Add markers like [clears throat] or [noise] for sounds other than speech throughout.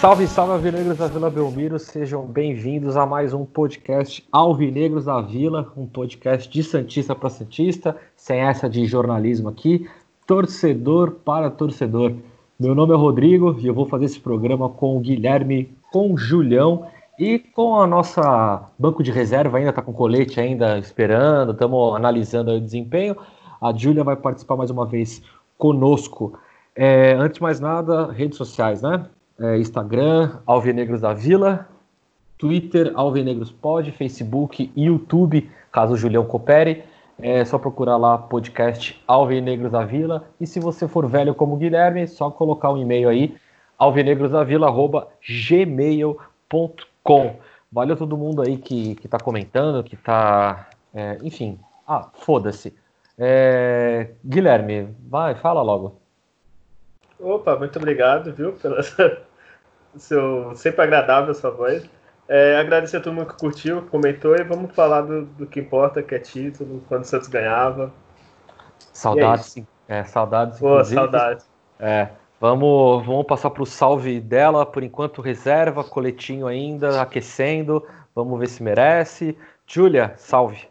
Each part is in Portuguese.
Salve, salve, Alvinegros da Vila Belmiro, sejam bem-vindos a mais um podcast Alvinegros da Vila, um podcast de Santista para Santista, sem essa de jornalismo aqui, torcedor para torcedor. Meu nome é Rodrigo e eu vou fazer esse programa com o Guilherme, com o Julião e com a nossa banco de reserva, ainda está com colete ainda esperando, estamos analisando o desempenho. A Júlia vai participar mais uma vez conosco. É, antes de mais nada, redes sociais, né? É, Instagram, Alvinegros da Vila, Twitter, Alvinegros Pod, Facebook, YouTube, caso o Julião coopere. É só procurar lá podcast Alvinegros da Vila. E se você for velho como o Guilherme, é só colocar um e-mail aí, alvinegrosdavila.gmail.com. Valeu todo mundo aí que, que tá comentando, que tá. é, enfim. Ah, foda-se. É, Guilherme, vai, fala logo. Opa, muito obrigado, viu, pela [laughs] seu sempre agradável a sua voz. É, agradecer a todo mundo que curtiu, que comentou e vamos falar do, do que importa, que é título, quando o Santos ganhava. Saudades, é, saudades. Pô, inclusive. saudades. É, vamos, vamos passar para o salve dela, por enquanto reserva, coletinho ainda, aquecendo, vamos ver se merece. Júlia, salve.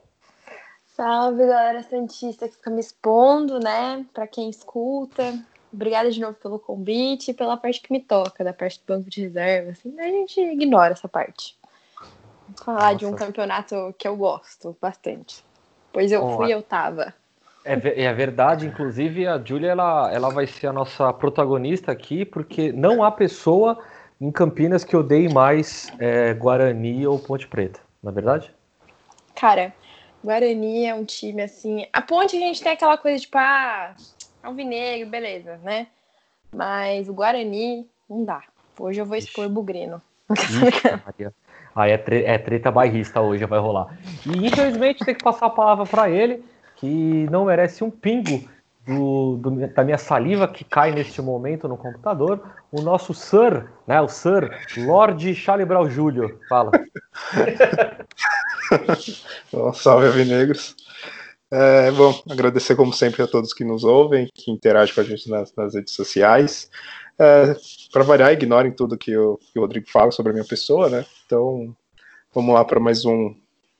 Salve, galera Santista que fica me expondo, né? Pra quem escuta. Obrigada de novo pelo convite e pela parte que me toca, da parte do banco de reserva. Assim, a gente ignora essa parte. Vamos falar de um Nossa. campeonato que eu gosto bastante. Pois eu Bom, fui e a- eu tava. É, é verdade, inclusive a Júlia ela, ela vai ser a nossa protagonista aqui, porque não há pessoa em Campinas que odeie mais é, Guarani ou Ponte Preta, não é verdade? Cara, Guarani é um time assim. A ponte a gente tem aquela coisa tipo, ah, alvinegro, beleza, né? Mas o Guarani não dá. Hoje eu vou expor Ixi. Bugrino. Ixi. Aí é, tre- é treta bairrista hoje, vai rolar. E infelizmente tem que passar a palavra para ele, que não merece um pingo do- do- da minha saliva que cai neste momento no computador. O nosso Sir, né? O Sir, Lorde Charlie Brown Júlio. Fala. Bom, [laughs] salve, Avinegros. É, bom, agradecer como sempre a todos que nos ouvem, que interagem com a gente nas, nas redes sociais. É, para variar, ignorem tudo que o, que o Rodrigo fala sobre a minha pessoa, né? Então, vamos lá para mais um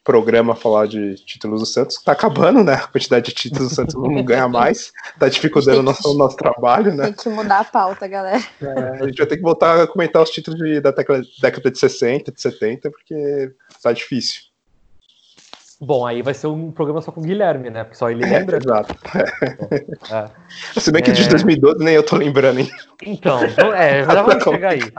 programa falar de títulos do Santos. Tá acabando, né? A quantidade de títulos do Santos não [laughs] ganha mais. Tá dificultando o nosso, o nosso trabalho, né? Tem que mudar a pauta, galera. É, a gente vai ter que voltar a comentar os títulos de- da década, década de 60, de 70, porque tá difícil. Bom, aí vai ser um programa só com o Guilherme, né? Porque só ele lembra. [laughs] Exato. [laughs] É. Se bem que de É. 2012 nem eu tô lembrando, hein? Então, então, é, já vamos chegar aí.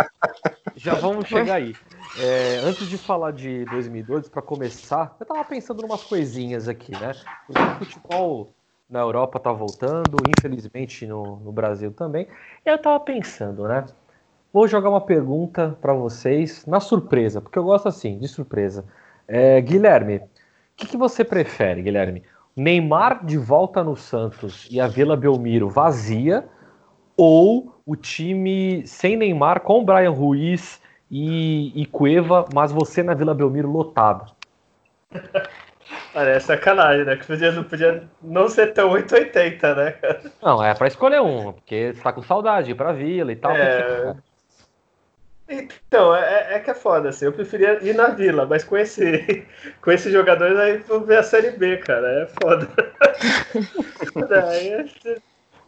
Já vamos chegar aí. É, antes de falar de 2012, para começar, eu tava pensando em umas coisinhas aqui, né? O futebol na Europa tá voltando, infelizmente no, no Brasil também. E eu tava pensando, né? Vou jogar uma pergunta para vocês na surpresa, porque eu gosto assim, de surpresa. É, Guilherme, que, que você prefere, Guilherme? Neymar de volta no Santos e a Vila Belmiro vazia ou o time sem Neymar com Brian Ruiz e, e Cueva, mas você na Vila Belmiro lotado. [laughs] Parece sacanagem, né? Que podia, não podia não ser tão 880, né, cara? Não, é pra escolher um, porque você tá com saudade de ir pra Vila e tal. É. Então, é, é que é foda, assim. Eu preferia ir na vila, mas com esse, [laughs] com esses jogadores aí vou ver a Série B, cara. É foda. [laughs] aí é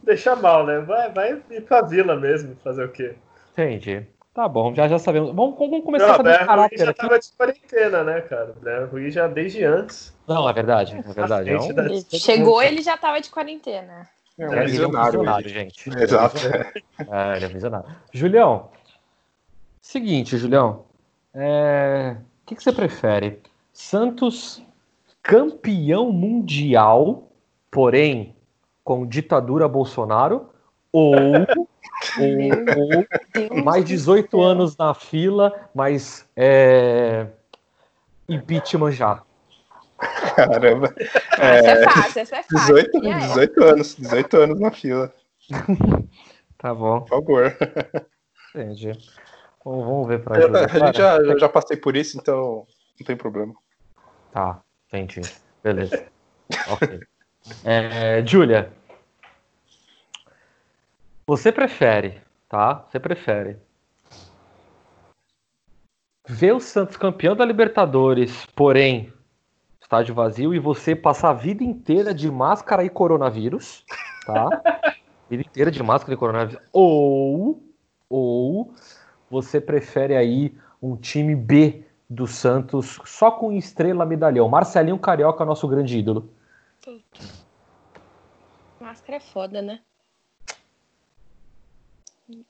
deixa mal, né? Vai, vai ir pra vila mesmo, fazer o quê? Entendi. Tá bom, já, já sabemos. Vamos, vamos começar Não, a saber o Ruiz caráter já aqui. tava de quarentena, né, cara? O Brian Ruiz já desde antes. Não, é verdade, é verdade. É um, Ele chegou, ele já tava de quarentena. É é, um ele é um visionário. visionário, ele. gente. Exato. É, ele é visionário. Julião, seguinte, Julião. é, O que, que você prefere? Santos campeão mundial, porém com ditadura Bolsonaro, ou [laughs] Ou, ou mais 18 anos na fila, mas é, impeachment já. Caramba. Ah, essa é fácil, essa é fácil. 18, 18 anos, 18 anos na fila. [laughs] Tá bom. Por favor. Entendi. Vamos ver pra Júlia. a gente já, eu já passei por isso, então não tem problema. Tá, entendi. Beleza. [laughs] ok. É, Júlia, você prefere, tá? Você prefere ver o Santos campeão da Libertadores, porém estádio vazio, e você passar a vida inteira de máscara e coronavírus, tá? [laughs] vida inteira de máscara e coronavírus. Ou, ou você prefere aí um time B do Santos só com estrela medalhão. Marcelinho Carioca, nosso grande ídolo. Máscara é foda, né?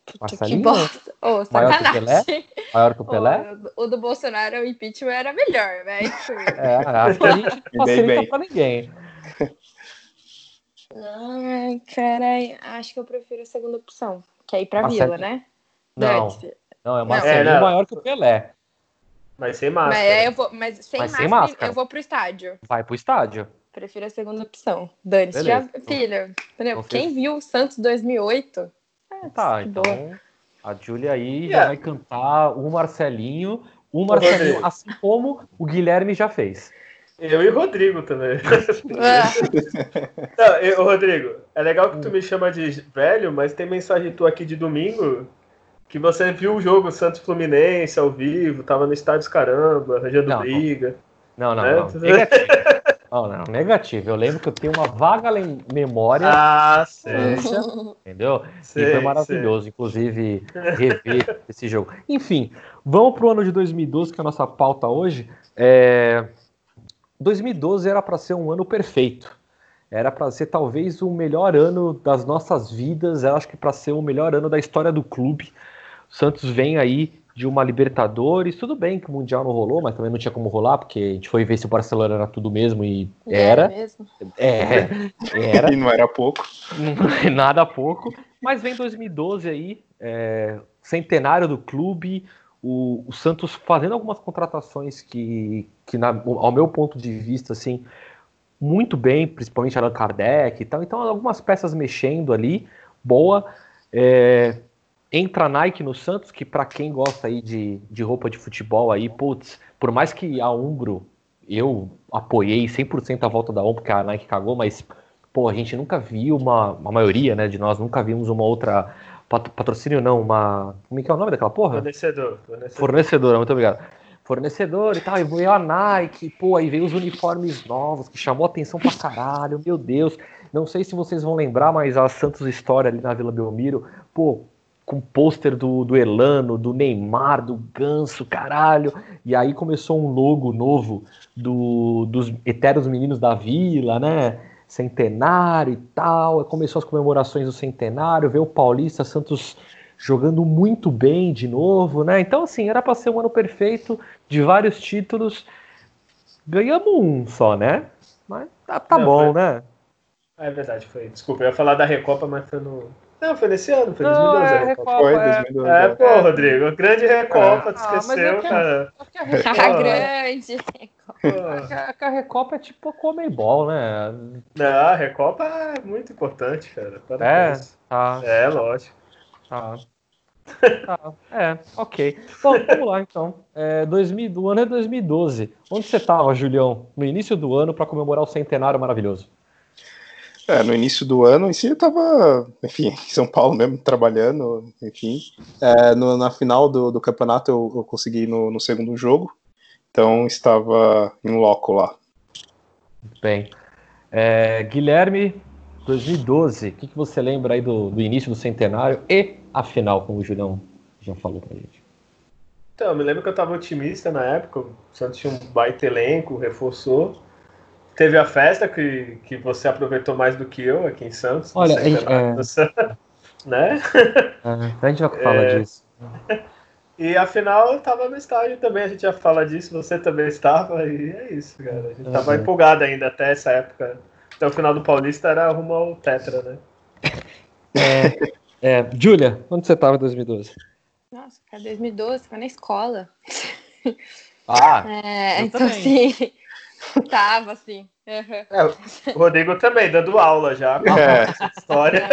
Puta Marcelinho? que bosta. Ô, Maior que o sacanagem. Maior que o Pelé? o do Bolsonaro, o impeachment era melhor, velho. É, acho que a gente não facilita pra ninguém. Ai, carai, acho que eu prefiro a segunda opção, que é ir pra Marcelo- Vila, né? Não, Antes. Não, é Marcelinho É, não. maior que o Pelé. Mas sem Mas, máscara. aí eu vou, mas sem, Mas sem máscara, máscara. eu vou pro estádio. Vai pro estádio. Prefiro a segunda opção. Dane-se. Já, filha, entendeu? Quem viu o Santos 2008? É, Tá, que então boa. a Júlia aí já Yeah. vai cantar o Marcelinho, o Marcelinho, assim como o Guilherme já fez. Eu e o Rodrigo também. Ah, [laughs] Não, eu, Rodrigo, é legal que tu me chama de velho, mas tem mensagem tua aqui de domingo que você viu o jogo Santos Fluminense ao vivo, tava no estádio caramba, arranjando Não, não. briga. Não, não, É? não. Negativo. [laughs] Não, não, negativo. Eu lembro que eu tenho uma vaga lem- memória, Ah, sei. entendeu? E sei, foi maravilhoso, inclusive, rever [laughs] esse jogo. Enfim, vamos pro ano de 2012, que é a nossa pauta hoje. É... 2012 era para ser um ano perfeito. Era para ser talvez o melhor ano das nossas vidas. Eu acho que para ser o melhor ano da história do clube. O Santos vem aí de uma Libertadores. Tudo bem que o Mundial não rolou, mas também não tinha como rolar, porque a gente foi ver se o Barcelona era tudo mesmo e era. mesmo. É, era. E não era pouco. Não é nada pouco. Mas vem 2012 aí, é, centenário do clube, o, o Santos fazendo algumas contratações que, que na- ao meu ponto de vista, assim, muito bem, principalmente Allan Kardec e tal. Então, algumas peças mexendo ali, boa. É, entra a Nike no Santos, que para quem gosta aí de, de roupa de futebol aí, putz, por mais que a Umbro, eu apoiei 100% a volta da Umbro, porque a Nike cagou, mas pô, a gente nunca viu uma, a maioria, né, de nós nunca vimos uma outra pat- patrocínio não, uma, como é que é o nome daquela porra? Fornecedor. fornecedor. Fornecedora, muito obrigado. Fornecedor e tal, e veio a Nike, pô, aí veio os uniformes novos, que chamou atenção pra caralho, meu Deus. Não sei se vocês vão lembrar, mas a Santos História ali na Vila Belmiro, pô, com pôster do, do Elano, do Neymar, do Ganso, caralho. E aí começou um logo novo do, dos Eternos Meninos da Vila, né? Centenário e tal. Começou as comemorações do centenário, veio o Paulista, Santos jogando muito bem de novo, né? Então, assim, era para ser um ano perfeito de vários títulos. Ganhamos um só, né? Mas tá, tá Não, bom, foi- né? É verdade, foi. Desculpa, eu ia falar da Recopa, mas foi no. Não, foi nesse ano, foi Não, 2012. é a Recopa. Recopa, Foi, é. 2012. É, é. pô, Rodrigo, grande Recopa, tu Ah, mas esqueceu, eu quero- cara. A A Recopa, grande. Pô. acho que a- a Recopa é tipo a Comebol, né? Não, a Recopa é muito importante, cara. É, Parabéns. tá, É, lógico. tá. Tá, é, ok. Bom, vamos lá então. É, 2000, o ano é 2012. Onde você tava, Julião? No início do ano para comemorar o centenário maravilhoso. É, no início do ano, em si, eu tava, enfim, [laughs] em São Paulo mesmo, trabalhando, enfim. É, no- na final do, do campeonato, eu, eu consegui ir no, no segundo jogo, então estava em loco lá. Bem, é, Guilherme, 2012, o que, que você lembra aí do, do início do centenário e a final, como o Julião já falou pra gente? Então, eu me lembro que eu tava otimista na época. O Santos tinha um baita elenco, reforçou. Teve a festa que, que você aproveitou mais do que eu aqui em Santos. Olha, centenário é- do Santos, né? [laughs] É, a gente vai falar É. disso. E afinal eu tava no estádio também, a gente já fala disso, você também estava, e é isso, cara. A gente tava Uhum. empolgado ainda até essa época. Até o final do Paulista era rumo ao Tetra, né? É, Júlia, onde você estava em 2012? Nossa, cara, 2012, tava na escola. Ah, É, então também. assim, tava assim. uhum. É, o Rodrigo também, dando aula já. com É. História.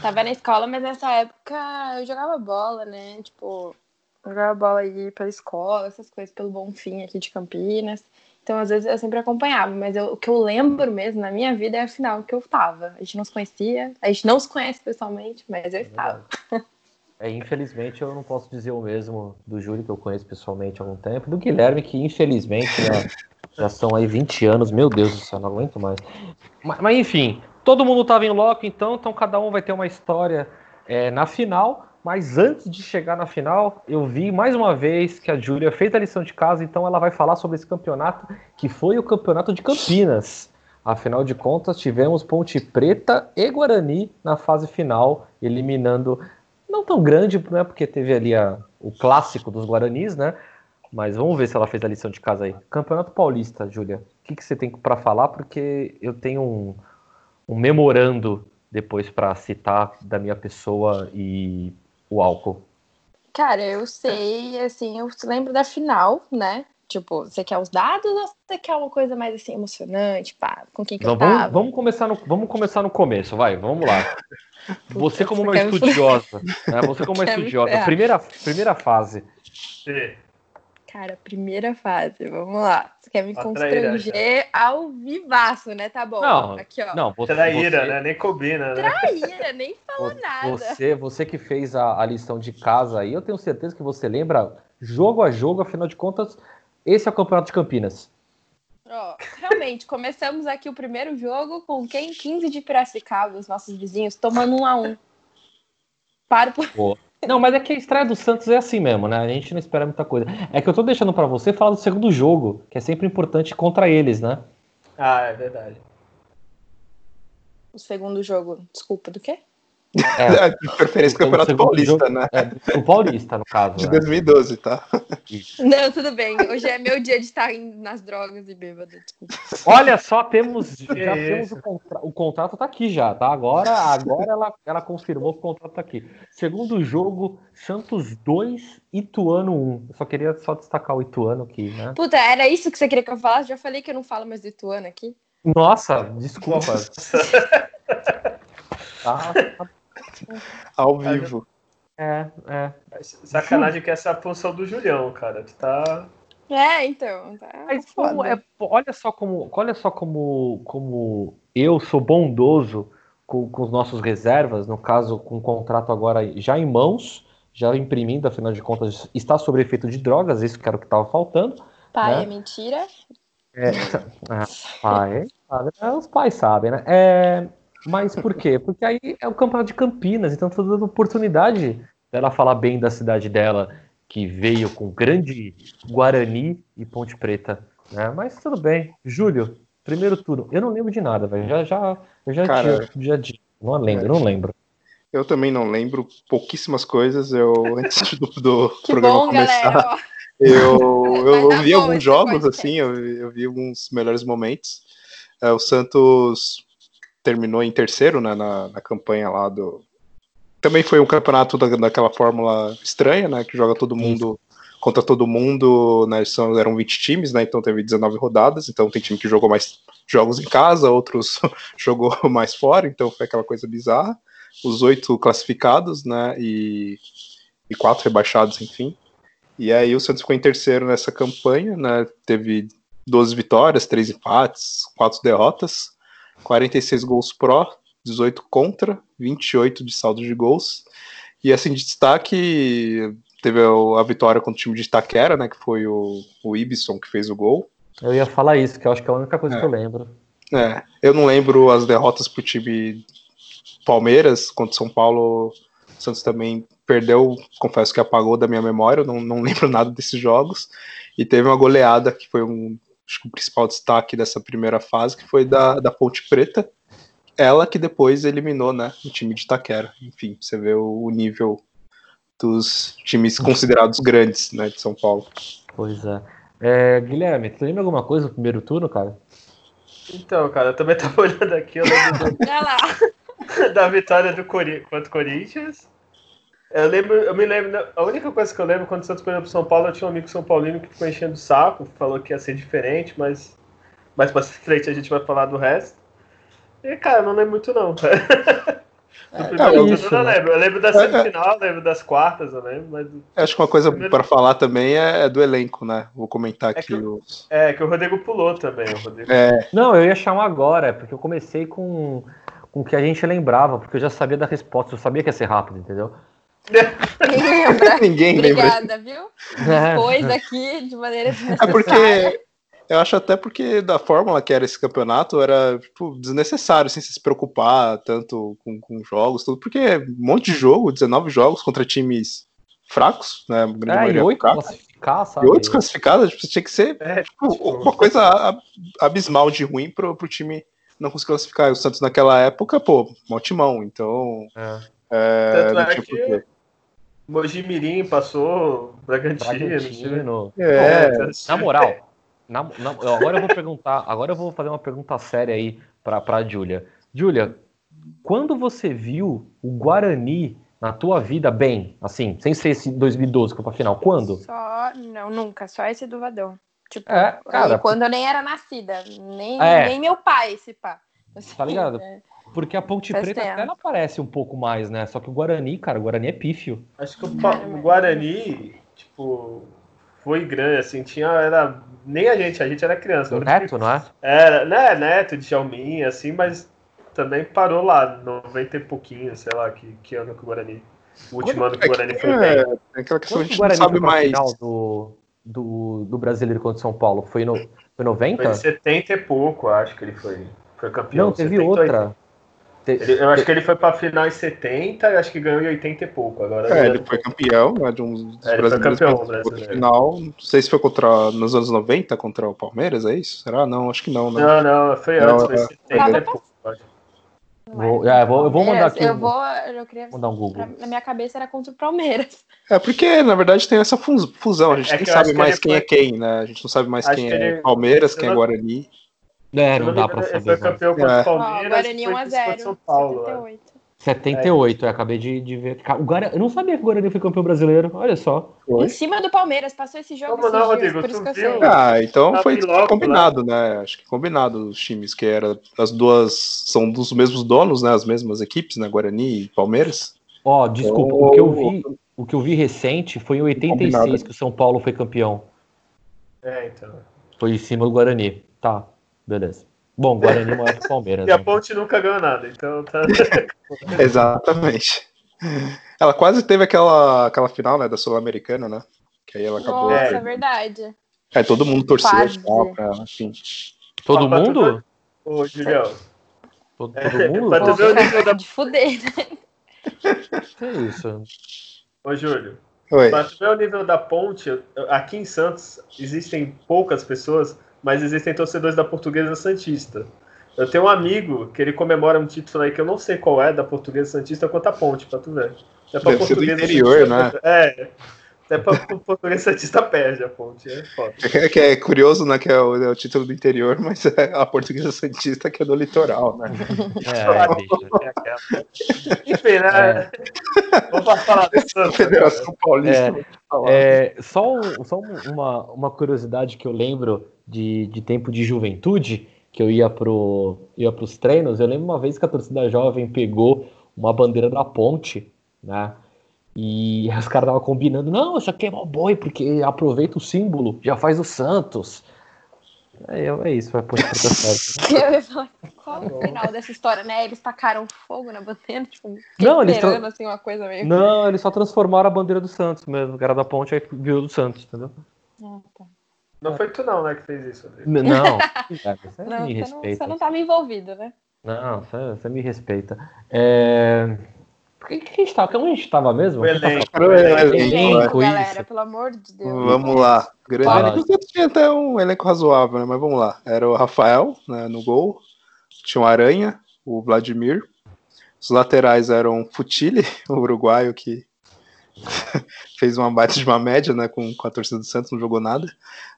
Tava na escola, mas nessa época eu jogava bola, né? Tipo, eu jogava bola aí pela escola, essas coisas, pelo Bonfim aqui de Campinas. Então, às vezes, eu sempre acompanhava, mas eu- o que eu lembro mesmo na minha vida é a final que eu tava. A gente não se conhecia, a gente não se conhece pessoalmente, mas eu estava. É, infelizmente eu não posso dizer o mesmo do Júlio, que eu conheço pessoalmente há algum tempo, do Guilherme, que infelizmente já, são aí 20 anos, meu Deus do céu, não aguento mais. Mas, mas, enfim, todo mundo estava em loco, então, então cada um vai ter uma história é, na final. Mas antes de chegar na final, eu vi mais uma vez que a Júlia fez a lição de casa, então ela vai falar sobre esse campeonato, que foi o campeonato de Campinas. Afinal de contas, tivemos Ponte Preta e Guarani na fase final, eliminando não tão grande, né? Porque teve ali a, o clássico dos Guaranis, né? Mas vamos ver se ela fez a lição de casa aí. Campeonato Paulista, Júlia. O que, que você tem para falar? Porque eu tenho um, um memorando depois para citar da minha pessoa e o álcool. Cara, eu sei, assim, eu lembro da final, né? Tipo, você quer os dados ou você quer uma coisa mais assim emocionante, pá? Com quem que Então, eu tava? vamos, vamos, começar no, vamos começar no começo, vai, vamos lá. [laughs] Você como você uma estudiosa, né? [laughs] Você como uma estudiosa, primeira, primeira fase. Sim. Cara, primeira fase, vamos lá. Você quer me A traíra, constranger ao vivaço, né? Tá bom. Não, Aqui, ó. Não, você, Traíra, você- né? Nem combina, né? Traíra, [laughs] nem falou nada. Você, você que fez a, a lição de casa aí, eu tenho certeza que você lembra jogo a jogo, afinal de contas, esse é o Campeonato de Campinas. Ó, realmente, começamos aqui o primeiro jogo com quem? 15 de Piracicaba, os nossos vizinhos, tomando um a um. Para por... Não, mas é que a estreia do Santos é assim mesmo, né? A gente não espera muita coisa. É que eu tô deixando pra você falar do segundo jogo, que é sempre importante contra eles, né? Ah, é verdade. o segundo jogo. Desculpa, do quê? É, De preferência o Campeonato Paulista, jogo- né? é, o Paulista, no caso. De né? 2012, tá? Não, tudo bem. Hoje é meu dia de estar nas drogas e bêbado. Desculpa. Olha só, temos [laughs] já temos o, contra... o contrato tá aqui já, tá? Agora, agora ela, ela confirmou que o contrato tá aqui. Segundo jogo, Santos 2, Ituano 1. Eu só queria só destacar o Ituano aqui, né? Puta, era isso que você queria que eu falasse? Já falei que eu não falo mais do Ituano aqui. Nossa, desculpa. [laughs] Tá, [laughs] Ao vivo. é, é. Sacanagem que essa é a função do Julião, cara. Tu tá. É, então. Tá Mas como é, olha só como, olha só como, como eu sou bondoso com, com os nossos reservas, no caso com o contrato agora já em mãos, já imprimindo, afinal de contas está sob efeito de drogas, isso que era o que estava faltando. Pai, né? é mentira? É, [laughs] ah, pai, os pais sabem, né? É, mas por quê? Porque aí é o campeonato de Campinas, então estou dando oportunidade dela falar bem da cidade dela, que veio com grande Guarani e Ponte Preta, né? Mas tudo bem. Júlio, primeiro turno. Eu não lembro de nada, velho. Já, já, eu já, Cara, tinha- já, não lembro, não lembro. Eu também não lembro pouquíssimas coisas. Eu, [laughs] antes do, do Que programa bom, começar, galera. eu, [laughs] eu, dar vi alguns jogos, assim, eu, vi- eu vi alguns melhores momentos. É, o Santos terminou em terceiro né, na, na campanha lá do. Também foi um campeonato da, daquela fórmula estranha, né? Que joga todo mundo contra todo mundo, né? São, eram 20 times, né? Então teve 19 rodadas. Então tem time que jogou mais jogos em casa, outros [laughs] jogou mais fora, então foi aquela coisa bizarra. Os oito classificados, né? E, e quatro rebaixados, enfim. E aí o Santos ficou em terceiro nessa campanha, né? Teve 12 vitórias, 3 empates, 4 derrotas, 46 gols pró, 18 contra, 28 de saldo de gols. E assim, de destaque, teve a vitória contra o time de Itaquera, né? Que foi o, o Ibson que fez o gol. Eu ia falar isso, que eu acho que é a única coisa É. que eu lembro. É, eu não lembro as derrotas pro time Palmeiras contra São Paulo. O Santos também perdeu, confesso que apagou da minha memória, eu não, não [laughs] lembro nada desses jogos. E teve uma goleada que foi um, acho que o principal destaque dessa primeira fase, que foi da, da Ponte Preta. Ela que depois eliminou né, o time de Itaquera. Enfim, você vê o, o nível dos times considerados grandes né, de São Paulo. Pois é. É, Guilherme, tu lembra alguma coisa do primeiro turno, cara? Então, cara, eu também tava [laughs] olhando aqui, eu lembro do, [laughs] da vitória do Cori contra o Corinthians. Eu lembro, eu me lembro, a única coisa que eu lembro quando o Santos perdeu pro São Paulo, eu tinha um amigo São Paulino que ficou enchendo o saco, falou que ia ser diferente, mas mais pra [laughs] frente a gente vai falar do resto. E, cara, eu não lembro muito não. [laughs] É, primeiro é jogo isso, eu não né? lembro. Eu lembro da É, semifinal, eu lembro das quartas, eu lembro, mas. Acho que uma coisa Primeiro- para falar também é, é do elenco, né? Vou comentar É aqui que- os. É, que o Rodrigo pulou também. O Rodrigo. É, Não, eu ia chamar agora, é porque eu comecei com, com o que a gente lembrava, porque eu já sabia da resposta, eu sabia que ia ser rápido, entendeu? Quem lembra? [laughs] ninguém lembra. Obrigada, viu? Pôs aqui de maneira É desnecessária. porque. Eu acho até porque da fórmula que era esse campeonato era tipo, desnecessário assim, se preocupar tanto com, com jogos, tudo, porque é um monte de jogo, 19 jogos contra times fracos, né? grande É, e maioria oito fracos. classificar, sabe? E oito classificados, tipo, tinha que ser É, tipo, tipo, uma coisa ab- abismal de ruim pro, pro time não conseguir classificar. E o Santos naquela época, pô, mó timão, então. É. É, Tanto não é tinha que- porquê. Mogi Mirim passou, Bragantino. Bragantino. É, Na moral, na- na- agora eu vou perguntar, agora eu vou fazer uma pergunta séria aí pra, pra Júlia. Júlia, quando você viu o Guarani na tua vida bem, assim, sem ser esse 2012 Copa Final, quando? Só, não, nunca, só esse do Vadão. Tipo, É, cara, quando eu nem era nascida, nem, É. nem meu pai, esse pá. Assim, Tá ligado? [laughs] é. Porque a Ponte Faz Preta tempo. até não aparece um pouco mais, né? Só que o Guarani, cara, o Guarani é pífio. Acho que o, mas- Guarani, tipo, foi grande, assim, tinha. Era, nem a gente, a gente era criança. O Neto, não é? Era, né, Neto, Djalminha, assim, mas também parou lá, 90 e pouquinho, sei lá, que, que ano que o Guarani. O último ano que o Guarani foi bem. É, é aquela questão Quando que a gente não Guarani sabe foi mais. final do, do, do Brasileiro contra o São Paulo? Foi, no, foi Foi 90? em 70 e pouco, acho que ele foi, foi campeão. Não, teve 78. outra. Ele- eu acho que ele foi pra final em 70 e acho que ganhou em 80 e pouco. Agora É, ele foi campeão, né, de um dos É, ele foi brasileiros campeão brasileiro. final. Não sei se foi contra nos anos 90 contra o Palmeiras, é isso? Será? Não, acho que não, né? Não, não, foi Não, antes, foi é. 70 e pouco. Vou- é, vou- eu vou mandar Palmeiras, aqui Eu um- vou, eu queria. Vou dar um Google. Na minha cabeça era contra o Palmeiras. É porque, na verdade, tem essa fus- fusão. A gente É nem sabe mais quem foi- é quem, né? A gente não sabe mais Acho quem que é ele- Palmeiras, se quem é não- Guarani. É, não me dá engano, pra Ele saber. foi né? campeão contra É. o Ó, Palmeiras. Guarani foi 1x0. contra São Paulo. é. 78. 78, eu acabei de, de ver. O Guarani, eu não sabia que o Guarani foi campeão brasileiro, olha só. Em cima do Palmeiras, passou esse jogo Como não, dias, Rodrigo? por isso que eu sei. Ah, então Tá foi logo, combinado, né? Acho que combinado os times, que era as duas são dos mesmos donos, né? As mesmas equipes, né? Guarani e Palmeiras. Ó, desculpa, Oh. o que eu vi, o que eu vi recente foi em 86 Combinado. que o São Paulo foi campeão. É, então. Foi em cima do Guarani. Tá, beleza. Bom, Guarani é maior que o Palmeiras. [laughs] E a né? Ponte nunca ganhou nada, então tá. [laughs] Exatamente. Ela quase teve aquela, aquela final, né? Da Sul-Americana, né? Que aí ela acabou. Nossa, É. é verdade. É, todo mundo torceu pra, enfim. Todo Pra tu mundo? Ô, Julião. Todo, É, todo mundo? pra tu ver o nível da. De fuder, né? Que isso? Ô, Júlio. Oi. Pra tu ver o nível da ponte, aqui em Santos existem poucas pessoas, mas existem torcedores da Portuguesa Santista. Eu tenho um amigo que ele comemora um título aí que eu não sei qual é, da Portuguesa Santista contra a ponte, pra tu ver. É pra Deve ser do interior, né? É. Até pra Portuguesa Santista perde a ponte, é foda. É que é curioso, né? Que é o, é o título do interior, mas é a portuguesa Santista que é do litoral, né? É, [laughs] aquela. Enfim, né? Vamos falar agora. [laughs] Federação Paulista. É. É, só um- só um- uma, uma curiosidade que eu lembro de, de tempo de juventude, que eu ia pro ia pros treinos, eu lembro uma vez que a torcida jovem pegou uma bandeira da ponte, né? E [laughs] os caras estavam combinando, não, isso aqui é mó boi, porque aproveita o símbolo, já faz o Santos. É, é isso, vai [laughs] falar, qual o final dessa história, né? Eles tacaram fogo na bandeira, tipo, Não, eles esperando assim uma coisa meio. Não, eles só transformaram a bandeira do Santos mesmo, que era da ponte, aí virou do Santos, entendeu? Ah, tá. Não foi tu não, né, que fez isso, Rodrigo. Não, [laughs] você Não, me você não, respeita. você não tava envolvido, né? Não, você, você me respeita. É... Por que, que a gente tava? Onde a gente tava mesmo? O elenco. Cara, o elenco. elenco, Elenco, galera, isso. pelo amor de Deus. Vamos lá. Grande elenco. Tinha até um elenco razoável, né? Mas vamos lá. Era o Rafael né, no gol. Tinha o Aranha, o Vladimir. Os laterais eram Futile, [laughs] o uruguaio que [laughs] fez uma baita de uma média, né? Com, com a torcida do Santos, não jogou nada.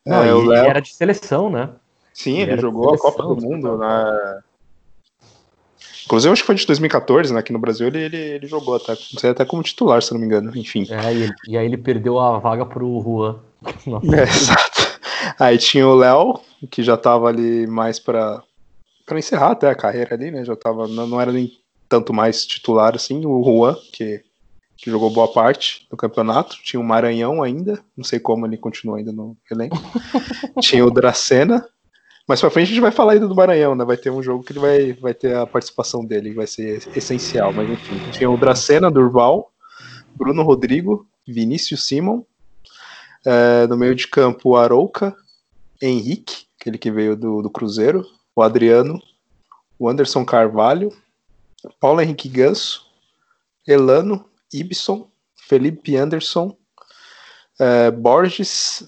Não, É, ele Léo. era de seleção, né? Sim, ele ele jogou a seleção, Copa do Mundo, né? Inclusive, acho que foi de 2014, né? Aqui no Brasil ele, ele, ele jogou até, até como titular, se não me engano. Enfim. É, e, ele- e aí ele perdeu a vaga pro Juan. [laughs] É, exato. Aí tinha o Léo, que já tava ali mais pra, pra encerrar até a carreira ali, né? Já tava, não, não era nem tanto mais titular assim. O Juan, que, que jogou boa parte do campeonato. Tinha o Maranhão ainda, não sei como ele continua ainda no elenco. [laughs] tinha o Dracena. Mais pra frente a gente vai falar ainda do Maranhão, né? Vai ter um jogo que ele vai, vai ter a participação dele, que vai ser essencial. Mas enfim, tinha o Dracena, Durval, Bruno Rodrigo, Vinícius Simon. É, no meio de campo, o Arouca, Henrique, aquele que veio do, do Cruzeiro, o Adriano, o Anderson Carvalho, Paulo Henrique Ganso, Elano, Ibson, Felipe Anderson, é, Borges,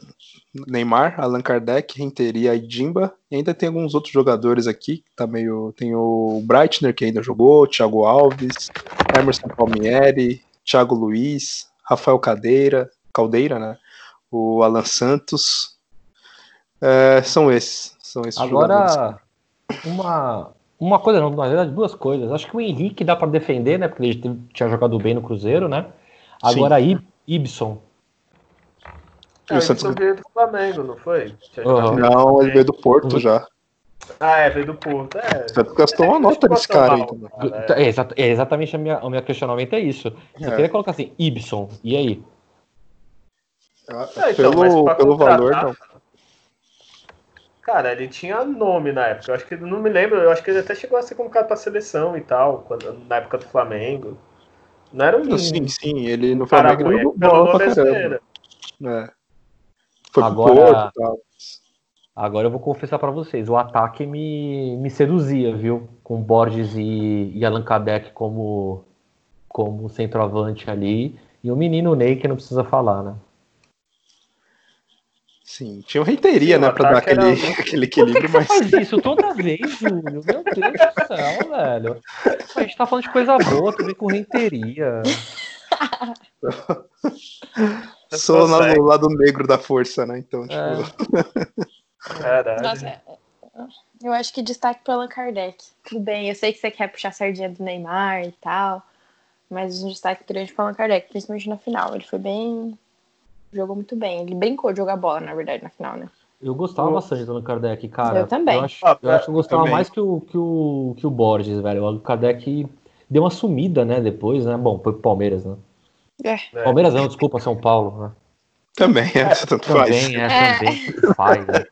Neymar, Allan Kardec, Renteria e Jimba. E ainda tem alguns outros jogadores aqui, tá meio. Tem o Breitner, que ainda jogou, Thiago Alves, Emerson Palmieri, Thiago Luiz, Rafael Cadeira, Caldeira, né? O Alan Santos. É, são esses. São esses jogadores. Agora, uma, uma coisa, não, na verdade, duas coisas. Acho que o Henrique dá pra defender, né? Porque ele teve- tinha jogado bem no Cruzeiro, né? Agora, I, Ibson. Ah, o Santos- veio do Flamengo, não foi? Jogado- Não, ele veio do Porto já. Ah, é, veio do Porto. É. O Santos gastou uma nota nesse cara aí também. É, exa- é exatamente a minha, o meu questionamento é isso. Eu É. queria colocar assim, Ibson. E aí? Ah, então, mas Pelo, pelo contratar- valor, não. Cara, ele tinha nome na época. Eu acho que não me lembro. Eu acho que ele até chegou a ser convocado pra seleção e tal, quando, na época do Flamengo. Não era um. Sim, sim, ele no Flamengo bola nome pra caramba. É. Foi Agora- pro Porto e tal. Agora eu vou confessar pra vocês, o ataque me, me seduzia, viu? Com Borges e, e Allan Kardec como, como centroavante ali. E o menino Ney, que não precisa falar, né? Sim, tinha o Reiteria, né, pra dar ataque era aquele, muito- [laughs] aquele equilíbrio, mas Faz isso toda vez, Júlio. Meu Deus do céu, velho. A gente tá falando de coisa boa, tu vem com renteria. [laughs] sou no lado negro da força, né? Então, tipo, É. Caralho. Nossa, é- eu acho que destaque para Allan Kardec. Tudo bem, eu sei que você quer puxar a sardinha do Neymar e tal, mas um destaque grande para Allan Kardec, principalmente na final. Ele foi bem. Jogou muito bem. Ele brincou de jogar bola, na verdade, na final, né? Eu gostava Eu- bastante do Allan Kardec, cara. Eu também. Eu acho, Ah, eu acho que eu gostava também. mais que o, que, o, que o Borges, velho. O Allan Kardec deu uma sumida, né, depois, né? Bom, foi pro Palmeiras, né? É. É. Palmeiras não, desculpa, São Paulo, né? também, é, tanto faz. Também, é, É. também. Faz, né?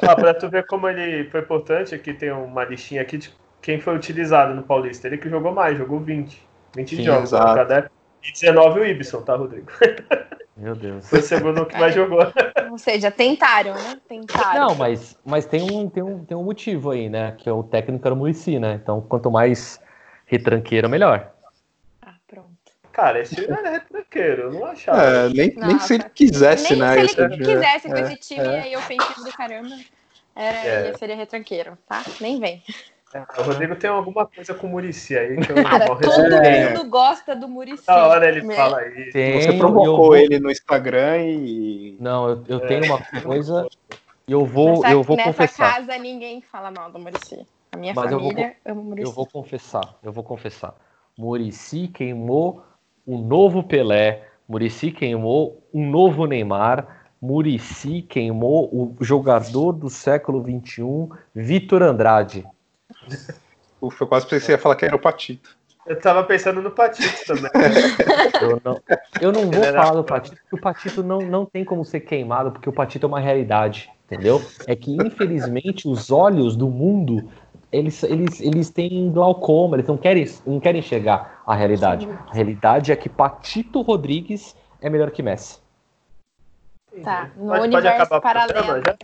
Ah, pra tu ver como ele foi importante, aqui tem uma listinha aqui de quem foi utilizado no Paulista. Ele que jogou mais, jogou 20. 20 Sim, jogos. exato. E 19 o Ibson, tá, Rodrigo? [laughs] Meu Deus. Foi o segundo que mais jogou. [laughs] Ou seja, tentaram, né? Tentaram. Não, mas, mas tem, um, tem, um, tem um motivo aí, né? Que é o técnico era o Murici, né? Então, quanto mais retranqueiro, melhor. Ah, pronto. Cara, esse time era retranqueiro, eu não achava. É, nem, nem Nossa. se ele quisesse, Nem né? se esse ele dia. quisesse com é, esse time é. aí ofensivo do caramba, era, É. ele seria retranqueiro, tá? Nem vem. O Rodrigo tem alguma coisa com o Murici aí que eu [laughs] Cara, vou todo mundo gosta do Muricy. Da hora ele né? fala aí. Tem, Você provocou vou- ele no Instagram e. Não, eu, eu É. tenho uma [laughs] coisa e eu vou, nessa, eu vou nessa confessar. casa ninguém fala mal do Muricy. A minha Mas eu vou família ama o Muricy. Eu vou confessar, eu vou confessar. Murici queimou um novo Pelé, Murici queimou um novo Neymar, Murici queimou o jogador do século XXI, Vitor Andrade. Ufa, eu quase pensei que você ia falar que era o Patito. Eu tava pensando no Patito também. [laughs] Eu não, eu não vou falar do. Patito, porque o Patito não, não tem como ser queimado, porque o Patito é uma realidade, entendeu? É que, infelizmente, os olhos do mundo, eles, eles, eles têm glaucoma, eles não querem, não querem enxergar a realidade. A realidade é que Patito Rodrigues é melhor que Messi. Tá, no Pode- pode universo o paralelo. programa?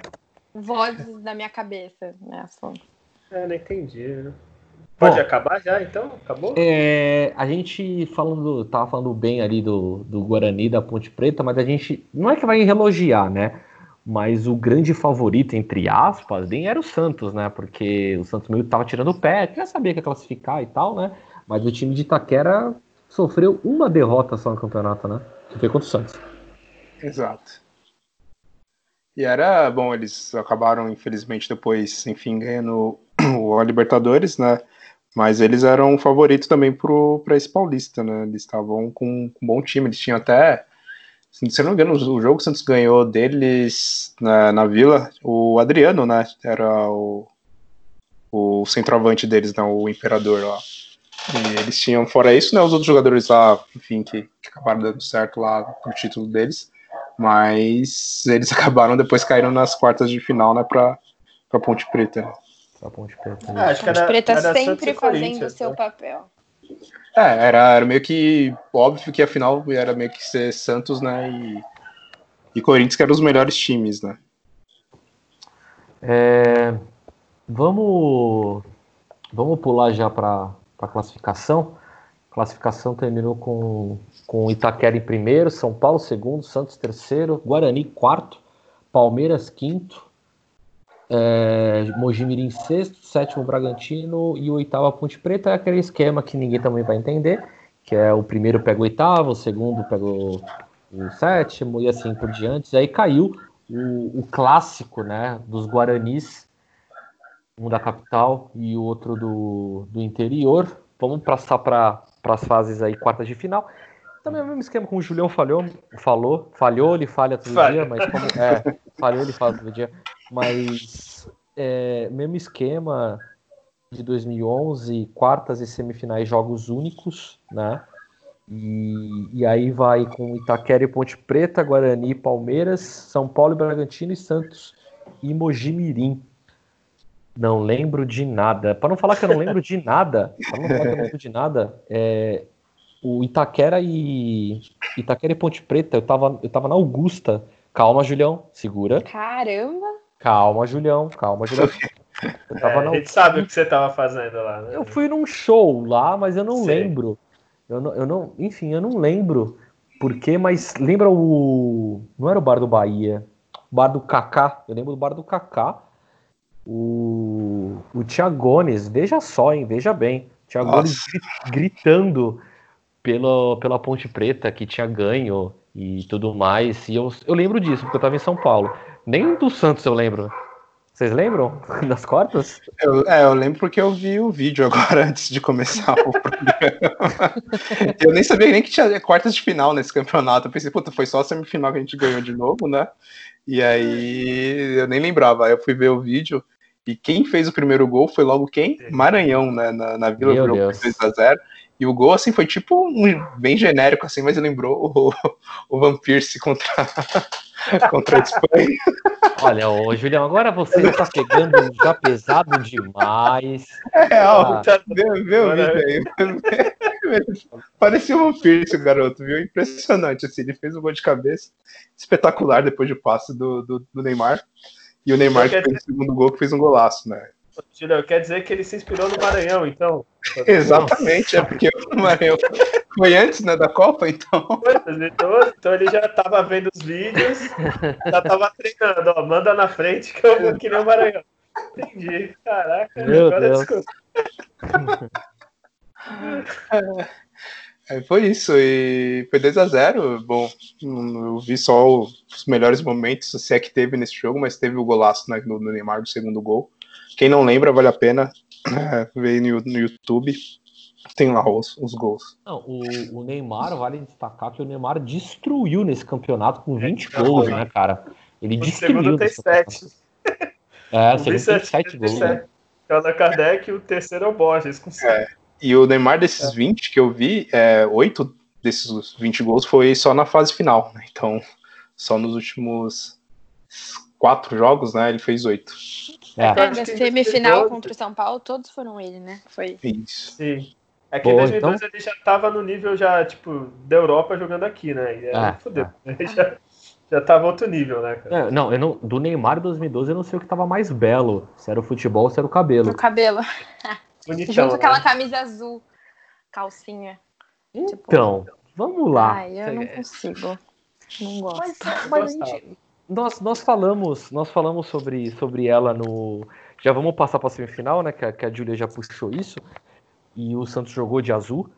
Vozes da minha cabeça, né? Assunto. É, não entendi. né? Pode Bom. acabar já, então? Acabou? É, a gente falando, tava falando bem ali do, do Guarani, da Ponte Preta, mas a gente não é que vai elogiar, né? Mas o grande favorito, entre aspas, nem era o Santos, né? Porque o Santos meio tava tirando o pé, quer saber que ia classificar e tal, né? Mas o time de Itaquera sofreu uma derrota só no campeonato, né? Que foi contra o Santos. Exato. E era, bom, eles acabaram, infelizmente, depois, enfim, ganhando [clears throat] a Libertadores, né? Mas eles eram favoritos também para esse Paulista, né? Eles estavam com, com um bom time. Eles tinham até. Se não me engano, o jogo que o Santos ganhou deles na, na Vila, o Adriano, né? Era o, o centroavante deles, não, o Imperador lá. E eles tinham, fora isso, né? Os outros jogadores lá, enfim, que, que acabaram dando certo lá pro título deles. Mas eles [laughs] acabaram depois caindo nas quartas de final, né? Pra, pra Ponte Preta. Pra Ponte Preta. Ah, acho que Ponte era, Preta era sempre fazendo o seu né? papel. É, era, era meio que óbvio que a final era meio que ser Santos, né? E, e Corinthians, que eram os melhores times, né? É, vamos, vamos pular já para a classificação. A classificação terminou com, com Itaquera em primeiro, São Paulo segundo, Santos terceiro, Guarani quarto, Palmeiras quinto, é, Mojimirim em sexto, sétimo Bragantino e o oitavo a Ponte Preta. É aquele esquema que ninguém também vai entender, que é o primeiro pega o oitavo, o segundo pega o, o sétimo e assim por diante. Aí caiu o, o clássico né, dos Guaranis, um da capital e o outro do, do interior. Vamos passar para as fases aí, quartas de final. Também é o mesmo esquema como o Julião falhou, falou, falhou, ele falha todo Falha. dia, mas como é, falhou, ele fala todo dia, mas é, mesmo esquema de 2011, quartas e semifinais jogos únicos, né? E, e aí vai com Itaquera e Ponte Preta, Guarani, Palmeiras, São Paulo e Bragantino e Santos e Mojimirim. Não lembro de nada. Para não falar que eu não lembro de nada, para não falar que eu não lembro de nada, é, o Itaquera e Itaquera e Ponte Preta, eu tava, eu tava na Augusta. Calma, Julião, segura. Caramba! Calma, Julião, calma, Julião. [laughs] Eu É, a gente sabe o que você tava fazendo lá, né? eu fui num show lá, mas eu não Sim. lembro. Eu não, eu não, enfim, eu não lembro porquê, mas lembra o. Não era o bar do Bahia, o bar do Kaká. Eu lembro do bar do Kaká. O, o Tiagones, veja só, hein? Veja bem. Tiagones gritando pela, pela Ponte Preta que tinha ganho e tudo mais. E eu, eu lembro disso, porque eu tava em São Paulo. Nem do Santos eu lembro. Vocês lembram [laughs] das quartas? Eu, é, eu lembro porque eu vi o vídeo agora [laughs] antes de começar o programa. eu nem sabia nem que tinha quartas de final nesse campeonato. Eu pensei, puta, foi só a semifinal que a gente ganhou de novo, né? E aí eu nem lembrava. Aí eu fui ver o vídeo. E quem fez o primeiro gol foi logo quem? Maranhão, né? Na, na Vila Meu virou Deus. 2x0. E o gol, assim, foi tipo um, bem genérico, assim, mas lembrou o, [laughs] o Van Persie contra, [laughs] contra a Espanha. Olha, ô Julião, agora você já tá pegando já pesado demais. É real, Ah. Tá- o Agora- vídeo aí. [laughs] Parecia um Pierce, o garoto, viu? Impressionante, assim, ele fez um gol de cabeça espetacular depois do passe do, do, do Neymar. E o Neymar que fez o segundo gol, que fez um golaço, né? Julião, quer dizer que ele se inspirou no Maranhão, então? [laughs] Exatamente, é porque o Maranhão foi antes né, da Copa, então. Então, então ele já tava vendo os vídeos, já tava treinando, ó, manda na frente que eu vou que nem o Maranhão. Entendi. Caraca, Meu agora Deus. desculpa. É, foi isso, e foi 2x0. Bom, eu vi só os melhores momentos, se é que teve nesse jogo, mas teve o golaço né, do, do Neymar do segundo gol. Quem não lembra, vale a pena é, ver no, no YouTube. Tem lá os, os gols. Não, o, o Neymar, vale destacar que o Neymar destruiu nesse campeonato com 20 É, gols, né, cara? Ele O destruiu. segundo tem nesse campeonato. sete. [laughs] É, o segundo tem Vicente 7 tem gols. né? É o da Kardec e o terceiro é o Borges, com sete. E o Neymar, desses 20 que eu vi, é, 8 desses 20 gols foi só na fase final. Né? Então, só nos últimos quatro jogos, né? Ele fez 8. É. É, da que em semifinal 2012 contra o São Paulo, todos foram ele, né? Foi. Isso. Sim. É que em Boa, 2012 ele já tava no nível já, tipo, da Europa jogando aqui, né? E aí, É, fudeu. Ele já, já tava outro nível, né, cara? É, não, eu não, do Neymar 2012 eu não sei o que tava mais belo. Se era o futebol ou se era o cabelo. O cabelo. [laughs] Bonitão, Junto com aquela né? camisa azul. Calcinha. Tipo, Então, vamos lá. Ai, eu não consigo. Não gosto. Mas, mas a gente, nós, nós falamos, nós falamos sobre, sobre ela no. Já vamos passar para a semifinal, né? Que a, que a Julia já puxou isso. E o Santos jogou de azul.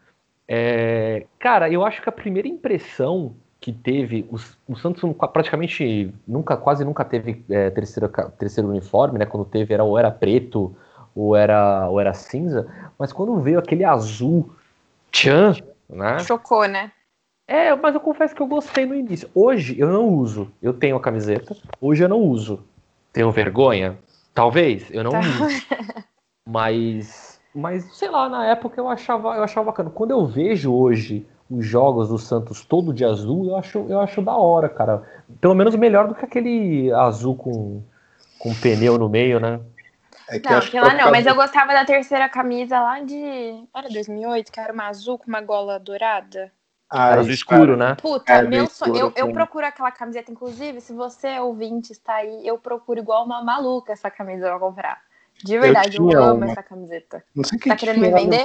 É, cara, eu acho que a primeira impressão que teve, o, o Santos praticamente nunca, quase nunca teve é, terceiro, terceiro uniforme, né? Quando teve era ou era preto ou era, ou era cinza, mas quando veio aquele azul tchan, né? Chocou, né? É, mas eu confesso que eu gostei no início. Hoje eu não uso. Eu tenho a camiseta, hoje eu não uso. Tenho vergonha? Talvez, eu não Tá. uso. [laughs] Mas, mas sei lá, na época eu achava, eu achava bacana. Quando eu vejo hoje os jogos do Santos todo de azul, eu acho, eu acho da hora, cara. Pelo menos melhor do que aquele azul com, com pneu no meio, né? É que Não, aquela não, mas eu gostava da terceira camisa lá de. Era 2008, que era uma azul com uma gola dourada. Ah, Era azul escuro, cara. né? Puta, É, meu sonho. Eu, eu procuro aquela camiseta, inclusive, se você ouvinte está aí, eu procuro igual uma maluca essa camisa pra comprar. De verdade, eu, tinha amo uma. essa camiseta. Não sei quem Tá querendo me no vender?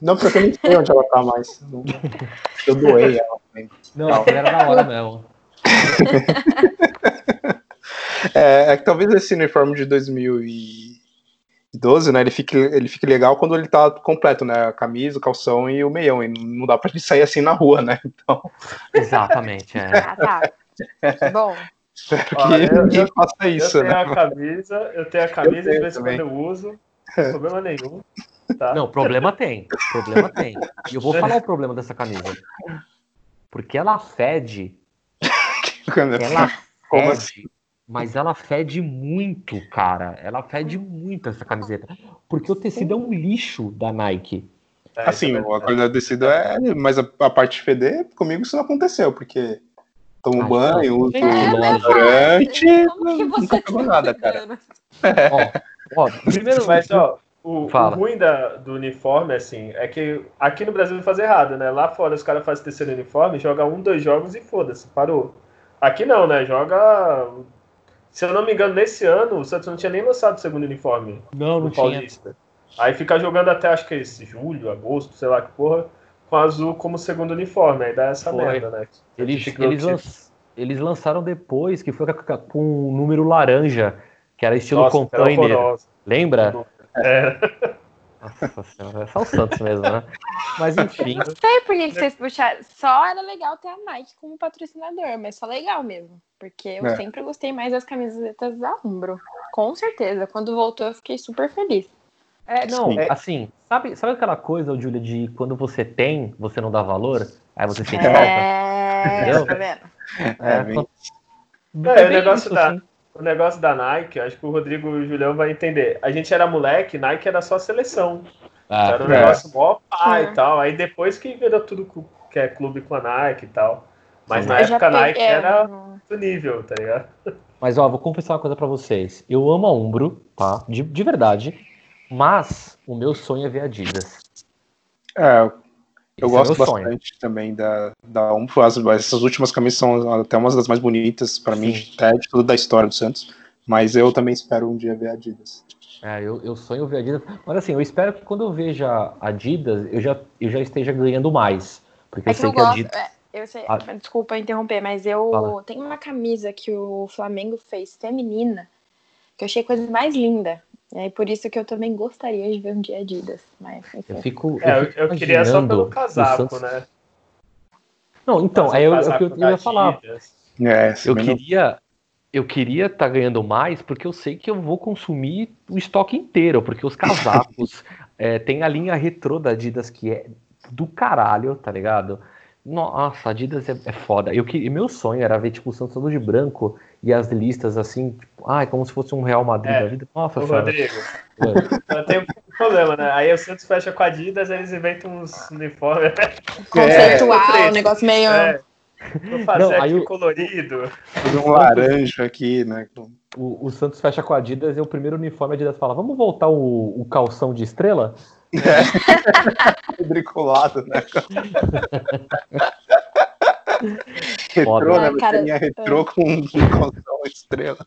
Não, porque eu nem sei onde ela tá mais. [laughs] Eu doei ela. né? Não, Não. era da hora mesmo. [laughs] É, é que talvez esse uniforme de 2012, né, ele fique, ele fique legal quando ele tá completo, né, a camisa, o calção e o meião, e não dá pra gente sair assim na rua, né, então Exatamente, é. Ah, tá. Que [laughs] bom. Espero que Olha, eu- ninguém eu- faça isso, eu tenho né. a camisa, eu tenho a camisa, de vez em quando eu uso, [laughs] problema nenhum. Tá? Não, problema tem. Problema tem. E eu vou falar o problema dessa camisa. Porque ela fede. [laughs] Ela Como fede. Mas ela fede muito, cara. Ela fede muito essa camiseta. Porque o tecido é um lixo da Nike. É, Assim, é a coisa do tecido é. Mas a, a parte de feder, comigo isso não aconteceu, porque tomo Ah, banho, não. uso É, nunca você pegou nada, cara. Ó, ó, primeiro. Mas, ó, o, o ruim da, do uniforme, assim, é que aqui no Brasil faz errado, né? Lá fora os caras fazem terceiro uniforme, joga um, dois jogos e foda-se, parou. Aqui não, né? Joga. Se eu não me engano, nesse ano o Santos não tinha nem lançado o segundo uniforme Não, não no tinha. Paulista. Aí fica jogando até acho que é esse julho, agosto, sei lá que porra, com azul como segundo uniforme. Aí dá essa Foi. merda, né? Eles, no eles, lan- eles lançaram depois, que foi com, com um número laranja, que era estilo Nossa, era container. horrorosa. Lembra? É. Nossa senhora, é só o Santos mesmo, né? Mas enfim. Não sei por que que vocês puxaram. Só era legal ter a Nike como patrocinador, mas só legal mesmo. Porque eu É. sempre gostei mais das camisetas da Umbro. Com certeza. Quando voltou, eu fiquei super feliz. É, não, Sim. assim, sabe, sabe aquela coisa, Júlia, de quando você tem, você não dá valor? Aí você sente falta? É, tá vendo? É, bem- É, o bem negócio isso, da- assim. O negócio da Nike, acho que o Rodrigo e o Julião vai entender. A gente era moleque, Nike era só seleção. Ah, era um é. negócio mó pai Sim. e tal. Aí depois que virou tudo que é clube com a Nike e tal. Mas na Eu já época a Nike é, era do nível, tá ligado? Mas, ó, vou confessar uma coisa pra vocês. Eu amo a Umbro, tá? De, de verdade. Mas o meu sonho é ver a Adidas. é, eu Esse é gosto sonho. bastante também da, da Umbro. As- Essas últimas camisas são até umas das mais bonitas para mim, até de tudo da história do Santos. Mas eu também espero um dia ver a Adidas. É, eu, eu sonho ver a Adidas. Mas assim, eu espero que quando eu veja a Adidas, eu já, eu já esteja ganhando mais. Porque É eu que sei eu que a gosto. Adidas. é, eu sei, Ah. desculpa interromper, mas eu Fala. tenho uma camisa que o Flamengo fez feminina, que eu achei a coisa mais linda. E aí por isso que eu também gostaria de ver um dia Adidas. Mas, enfim. Eu fico. É, eu, fico eu queria só pelo casaco, Santos- né? Não, então, aí eu, é o que eu ia falar. É, Eu queria. Eu queria estar ganhando mais porque eu sei que eu vou consumir o estoque inteiro, porque os casacos [laughs] é, tem a linha retrô da Adidas que é do caralho, tá ligado? Nossa, a Adidas é, é foda. Eu que, meu sonho era ver tipo o Santos todo de branco e as listas assim, tipo, ai, como se fosse um Real Madrid É. da vida. Nossa, Ô. Rodrigo, É. [laughs] eu tenho um problema, né? Aí o Santos fecha com a Adidas, eles inventam uns uniformes. Conceitual, É, um negócio meio. É. Vou fazer Não, aí aqui o- colorido. Um laranja aqui, né? O, o Santos fecha com a Adidas e o primeiro uniforme a Adidas fala: vamos voltar o, o calção de estrela? [laughs] Quadriculado, né? [laughs] Retrô, né? Ah, cara, Você tinha retrô com um calção [laughs] estrela.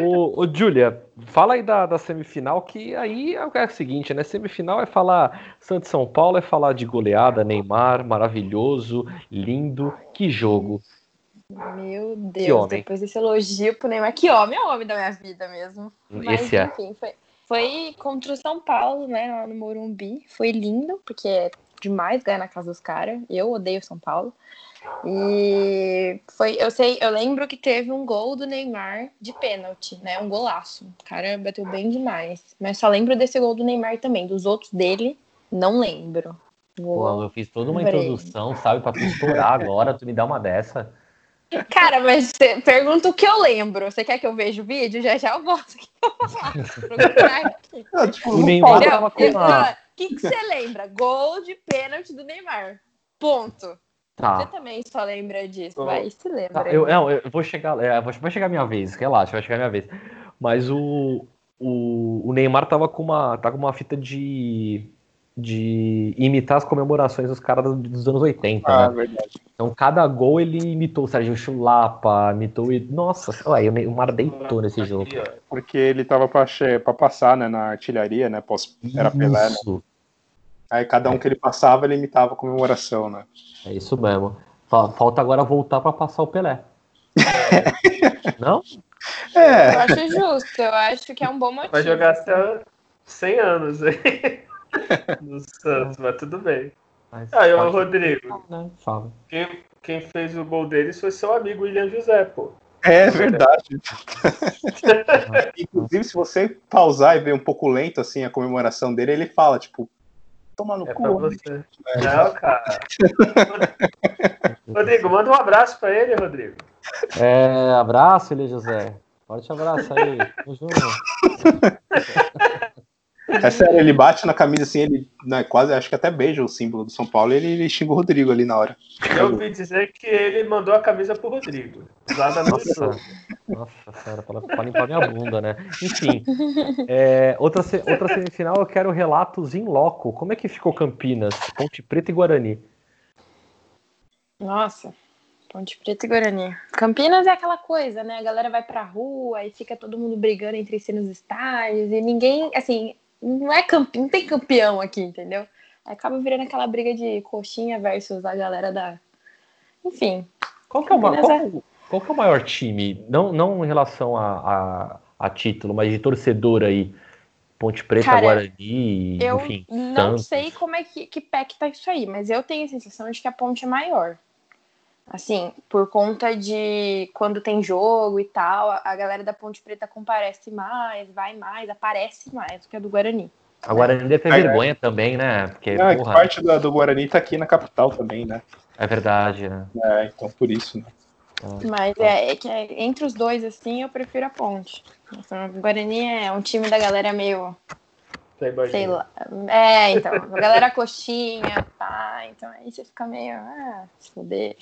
Ô, ô Júlia, fala aí da, da semifinal, que aí é o- é seguinte, né? Semifinal é falar Santos e São Paulo, é falar de goleada, Neymar, maravilhoso, lindo, que jogo. Meu Deus, depois desse elogio pro Neymar. Que homem, é o homem da minha vida mesmo. Mas, Esse é. enfim, foi, foi contra o São Paulo, né, lá no Morumbi. Foi lindo, porque demais ganhar na casa dos caras. Eu odeio São Paulo. E foi, eu sei, eu lembro que teve um gol do Neymar de pênalti, né? Um golaço. O cara bateu bem demais. Mas só lembro desse gol do Neymar também. Dos outros dele, não lembro. Pô, eu fiz toda uma introdução, sabe, pra tu estourar agora, tu me dá uma dessa. Cara, mas você pergunta o que eu lembro. Você quer que eu veja o vídeo? Já já eu volto aqui pra falar. [laughs] Ah, tipo, o Neymar tava com uma... O que, que você lembra? Gol de pênalti do Neymar. Ponto. Tá. Você também só lembra disso, oh. vai, se lembra. Tá, eu, não, eu vou chegar, é, vai chegar a minha vez, relaxa, vai chegar a minha vez. Mas o, o, o Neymar tava com uma, tá com uma fita de, de imitar as comemorações dos caras dos anos 80, ah, né? verdade. Então cada gol ele imitou o Sérgio Chulapa, imitou. Nossa, olha, o Neymar deitou nesse jogo. Porque ele tava pra, pra passar, né, na artilharia, né? Pós, era Pelé, né? Aí cada um que ele passava, ele imitava a comemoração, né? É isso mesmo. Falta agora voltar para passar o Pelé. [laughs] Não? É. Eu acho justo, eu acho que é um bom motivo. Vai jogar até 100 anos aí [laughs] no Santos, mas tudo bem. Mas, aí, o Rodrigo, né? Fala. Quem, quem fez o gol deles foi seu amigo William José, pô. É verdade. [laughs] Inclusive, se você pausar e ver um pouco lento assim a comemoração dele, ele fala, tipo, Toma no é cu. Você. Não, cara. [laughs] Rodrigo, manda um abraço pra ele, Rodrigo. É, abraço, ele, José. Forte abraço aí. Tamo junto. É sério, ele bate na camisa assim, ele né, quase, acho que até beija o símbolo do São Paulo e ele, ele xinga o Rodrigo ali na hora. Eu ouvi dizer que ele mandou a camisa pro Rodrigo. Lá na nossa, nossa senhora, pra, pra limpar minha bunda, né? Enfim, é, outra, outra semifinal eu quero relatos em loco. Como é que ficou Campinas, Ponte Preta e Guarani? Nossa, Ponte Preta e Guarani. Campinas é aquela coisa, né? A galera vai pra rua e fica todo mundo brigando entre si nos estádios e ninguém, assim, não é campe... não tem campeão aqui, entendeu? Acaba virando aquela briga de coxinha versus a galera da. Enfim. Qual que é o, qual, é... qual que é o maior time? Não, não em relação a, a, a título, mas de torcedor aí. Ponte Preta, Cara, Guarani, eu enfim. Não Santos. sei como é que, que PEC tá isso aí, mas eu tenho a sensação de que a ponte é maior. Assim, por conta de quando tem jogo e tal, a galera da Ponte Preta comparece mais, vai mais, aparece mais do que a do Guarani. A Guarani deve ter é, vergonha é. também, né? Porque, Não, porra, parte do, do Guarani tá aqui na capital também, né? É verdade, né? É, então por isso, né? Mas é, é que é, entre os dois, assim, eu prefiro a Ponte. Então, o Guarani é um time da galera meio Sei lá. É, então, a galera coxinha, tá? Então aí você fica meio. Ah, se fuder.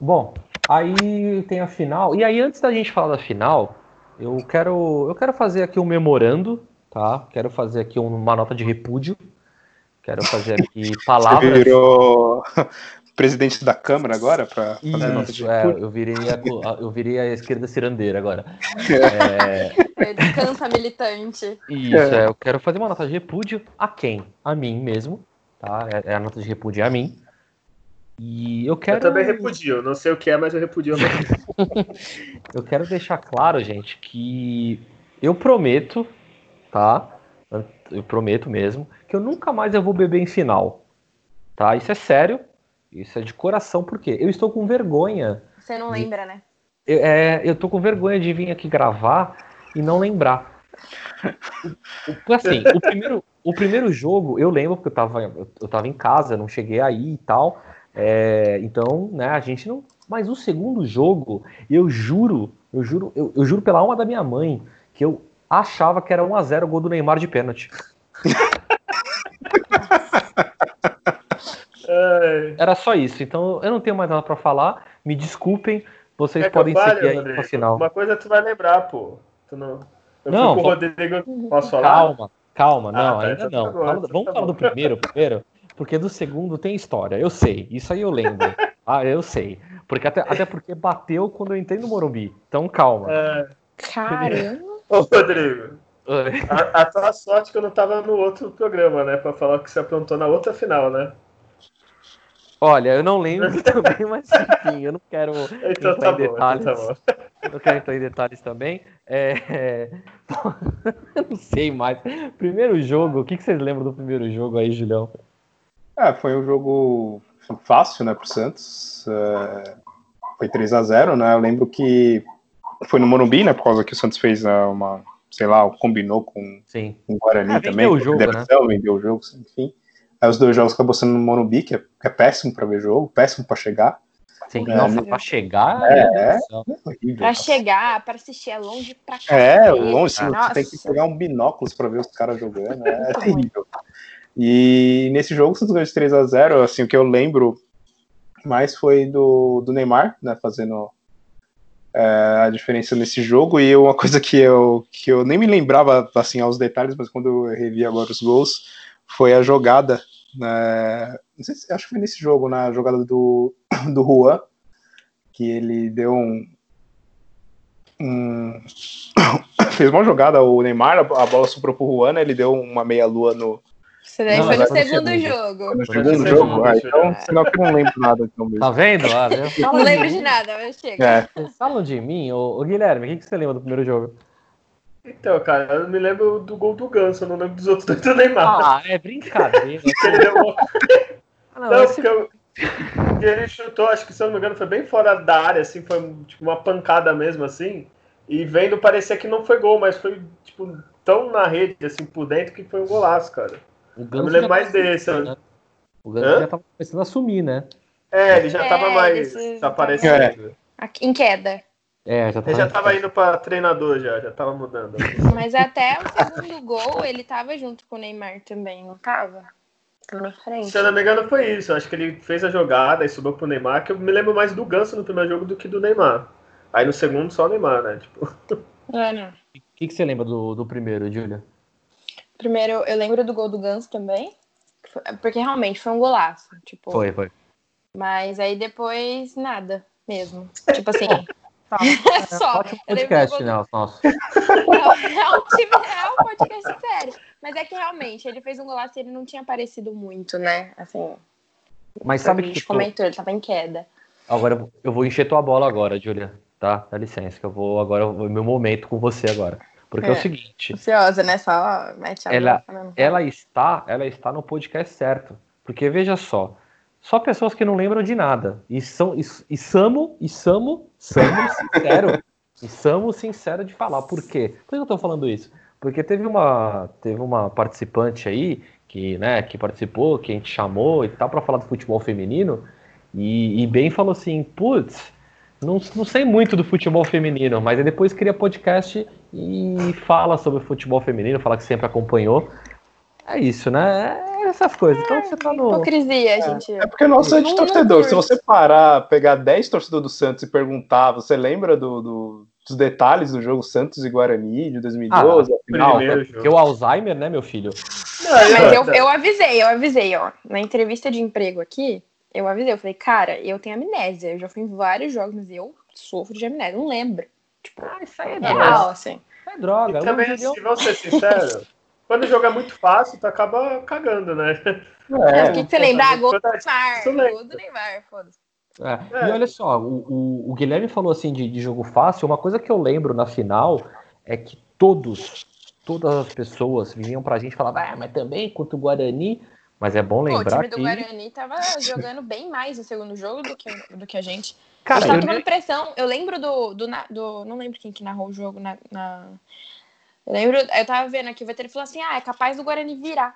Bom, aí tem a final. E aí, antes da gente falar da final, eu quero, eu quero fazer aqui um memorando, tá? Quero fazer aqui uma nota de repúdio. Quero fazer aqui [laughs] palavras. Você virou presidente da Câmara agora para fazer nota de é, eu virei a, eu virei a esquerda cirandeira agora. [laughs] É... Descansa militante. Isso, é. eu quero fazer uma nota de repúdio a quem? A mim mesmo, tá? É, é a nota de repúdio a mim. E eu quero. Eu também repudio, não sei o que é, mas eu repudio. [laughs] eu quero deixar claro, gente, que eu prometo, tá? Eu prometo mesmo que eu nunca mais eu vou beber em final, tá? Isso é sério. Isso é de coração, porque eu estou com vergonha. Você não lembra, né? Eu, é, eu tô com vergonha de vir aqui gravar e não lembrar. Assim, o primeiro, o primeiro jogo eu lembro porque eu tava, eu tava em casa, não cheguei aí e tal. É, então, né, a gente não. Mas o segundo jogo, eu juro, eu juro, eu, eu juro pela alma da minha mãe que eu achava que era 1 a 0 o gol do Neymar de pênalti. [laughs] Era só isso. Então eu não tenho mais nada para falar. Me desculpem. Vocês é podem seguir aí no final. Uma coisa tu vai lembrar, pô. Tu não. Eu não, fui com o Rodrigo. Posso falar? Calma, calma, não, ah, tá, ainda então não. Tá Fala, vamos tá falar do primeiro primeiro, porque do segundo tem história. Eu sei, isso aí eu lembro. ah, [laughs] eu sei. Porque até, até porque bateu quando eu entrei no Morumbi. Então calma. É... Caramba. [laughs] Ô, Rodrigo. A, a tua sorte que eu não tava no outro programa, né? Pra falar que você aprontou na outra final, né? Olha, eu não lembro [laughs] também, mas enfim, eu não quero Então entrar tá em bom, detalhes. então tá bom. Eu não quero entrar em detalhes também. É, é, eu [laughs] não sei mais. Primeiro jogo, o que, que vocês lembram do primeiro jogo aí, Julião? É, foi um jogo fácil, né, pro Santos. É, foi 3 a 0 né? Eu lembro que foi no Morumbi, né, por causa que o Santos fez é, uma, sei lá, combinou com, Sim. com o Guarani Ah, vendeu também. o jogo, né? Vendeu o jogo, enfim. Aí os dois jogos acabou sendo no Morumbi, que é, que é péssimo pra ver jogo, péssimo pra chegar. Sim. É, Nossa, né? pra chegar. É. É horrível. Pra chegar, pra assistir, é longe pra cá. É, longe, você tem que pegar um binóculos pra ver os caras jogando, é, é terrível. E nesse jogo, o Santos ganhou de 3 a 0 assim, o que eu lembro mais foi do, do Neymar, né, fazendo é, a diferença nesse jogo, e uma [laughs] coisa que eu, que eu nem me lembrava, assim, aos detalhes, mas quando eu revi agora os gols, foi a jogada, né, não sei se, acho que foi nesse jogo, na jogada do, [coughs] do Juan, que ele deu um, um- [coughs] fez uma jogada, o Neymar, a a bola soprou pro Juan, né, ele deu uma meia-lua no, Isso daí Não, foi no foi no segundo jogo. no segundo jogo. Ah, então, ver. senão que eu não lembro nada então mesmo. Tá vendo? viu? Não lembro de nada, mas chega. É, Vocês falam de mim? Ô, ô, Guilherme, o que, que você lembra do primeiro jogo? Então, cara, eu me lembro do gol do Ganso, eu não lembro dos outros dois do Neymar. Ah, é brincadeira. [laughs] Uma- Ah, não, Não, esse- porque eu- que ele chutou, acho que se eu não me engano, foi bem fora da área, assim, foi tipo uma pancada mesmo, assim. E vendo, parecia que não foi gol, mas foi, tipo, tão na rede, assim, por dentro, que foi um golaço, cara. o Eu Ganso me lembro já mais desse. sumindo, né? O Ganso Hã? já tava começando a sumir, né? É, ele já É, tava mais esse- aparecendo. Aqui- Em queda. É, já tava. Ele já tava indo pra treinador, já, já tava mudando. Mas até o segundo gol, ele tava junto com o Neymar também, não tava? Na frente. Se eu não me engano, foi isso. Acho que ele fez a jogada e subiu pro Neymar, que eu me lembro mais do Ganso no primeiro jogo do que do Neymar. Aí no segundo, só o Neymar, né? Tipo, É, não. O que, que você lembra do, do primeiro, Júlia? Primeiro, eu lembro do gol do Ganso também. Porque realmente foi um golaço. Tipo, Foi, foi. Mas aí depois, nada mesmo. [laughs] Tipo assim. Tá. [laughs] Só. Ótimo Eu podcast, né? Nosso. [laughs] Não, é um time, é um podcast sério. Mas é que realmente, ele fez um golaço e ele não tinha aparecido muito, né? Assim, Mas sabe sabe a que. gente eu tô- comentou, ele tava em queda. Agora eu vou- eu encher tua bola agora, Júlia. Tá? Dá licença, que eu vou agora. É o meu momento com você agora. Porque é, o É. seguinte. Ansiosa, né? Só mete a Ela- boca ela está, ela está no podcast certo. Porque veja só, só pessoas que não lembram de nada. E são e, e Samo, e Samo, Samo [laughs] sincero. e Samo sincero de falar. Por quê? Por que eu tô falando isso? Porque teve uma teve uma participante aí que, né, que participou, que a gente chamou e tal para falar do futebol feminino e, e bem falou assim, putz, não, não sei muito do futebol feminino, mas aí depois cria podcast e fala sobre o futebol feminino, fala que sempre acompanhou. É isso, né? É essas coisas. Então você tá no. Hipocrisia, gente. é porque nós somos de Não- não torcedor. Se você parar, pegar 10 torcedores do Santos e perguntar, você lembra do, do- dos detalhes do jogo Santos e Guarani de 2012? a final? primeiro Porque jogo. o Alzheimer, né, meu filho? Não, Mas e eu, eu avisei, eu avisei, ó. Na entrevista de emprego aqui, eu avisei, eu falei, cara, eu tenho amnésia. Eu já fui em vários jogos, mas eu sofro de amnésia, não lembro. Ah, isso aí é É droga. real, assim. É droga. E também, se vou ser sincero, quando o jogo é muito fácil, tu acaba cagando, né? É, É, o que, que você lembra? Ah, gol do. Neymar. Gol do Neymar, foda-se. É, É. E olha só, o, o- o Guilherme falou assim de, de jogo fácil. Uma coisa que eu lembro na final é que todos, todas as pessoas vinham pra gente e falavam, ah, mas também contra o Guarani. Mas é bom Pô, o lembrar time do que. Guarani tava jogando bem mais no segundo jogo do que, do que a gente. a Cara, gente tava eu tomando pressão. Eu lembro do, do, do- Não lembro quem que narrou o jogo na. na- Eu lembro. Eu tava vendo aqui, o veterano falou assim: ah, é capaz do Guarani virar.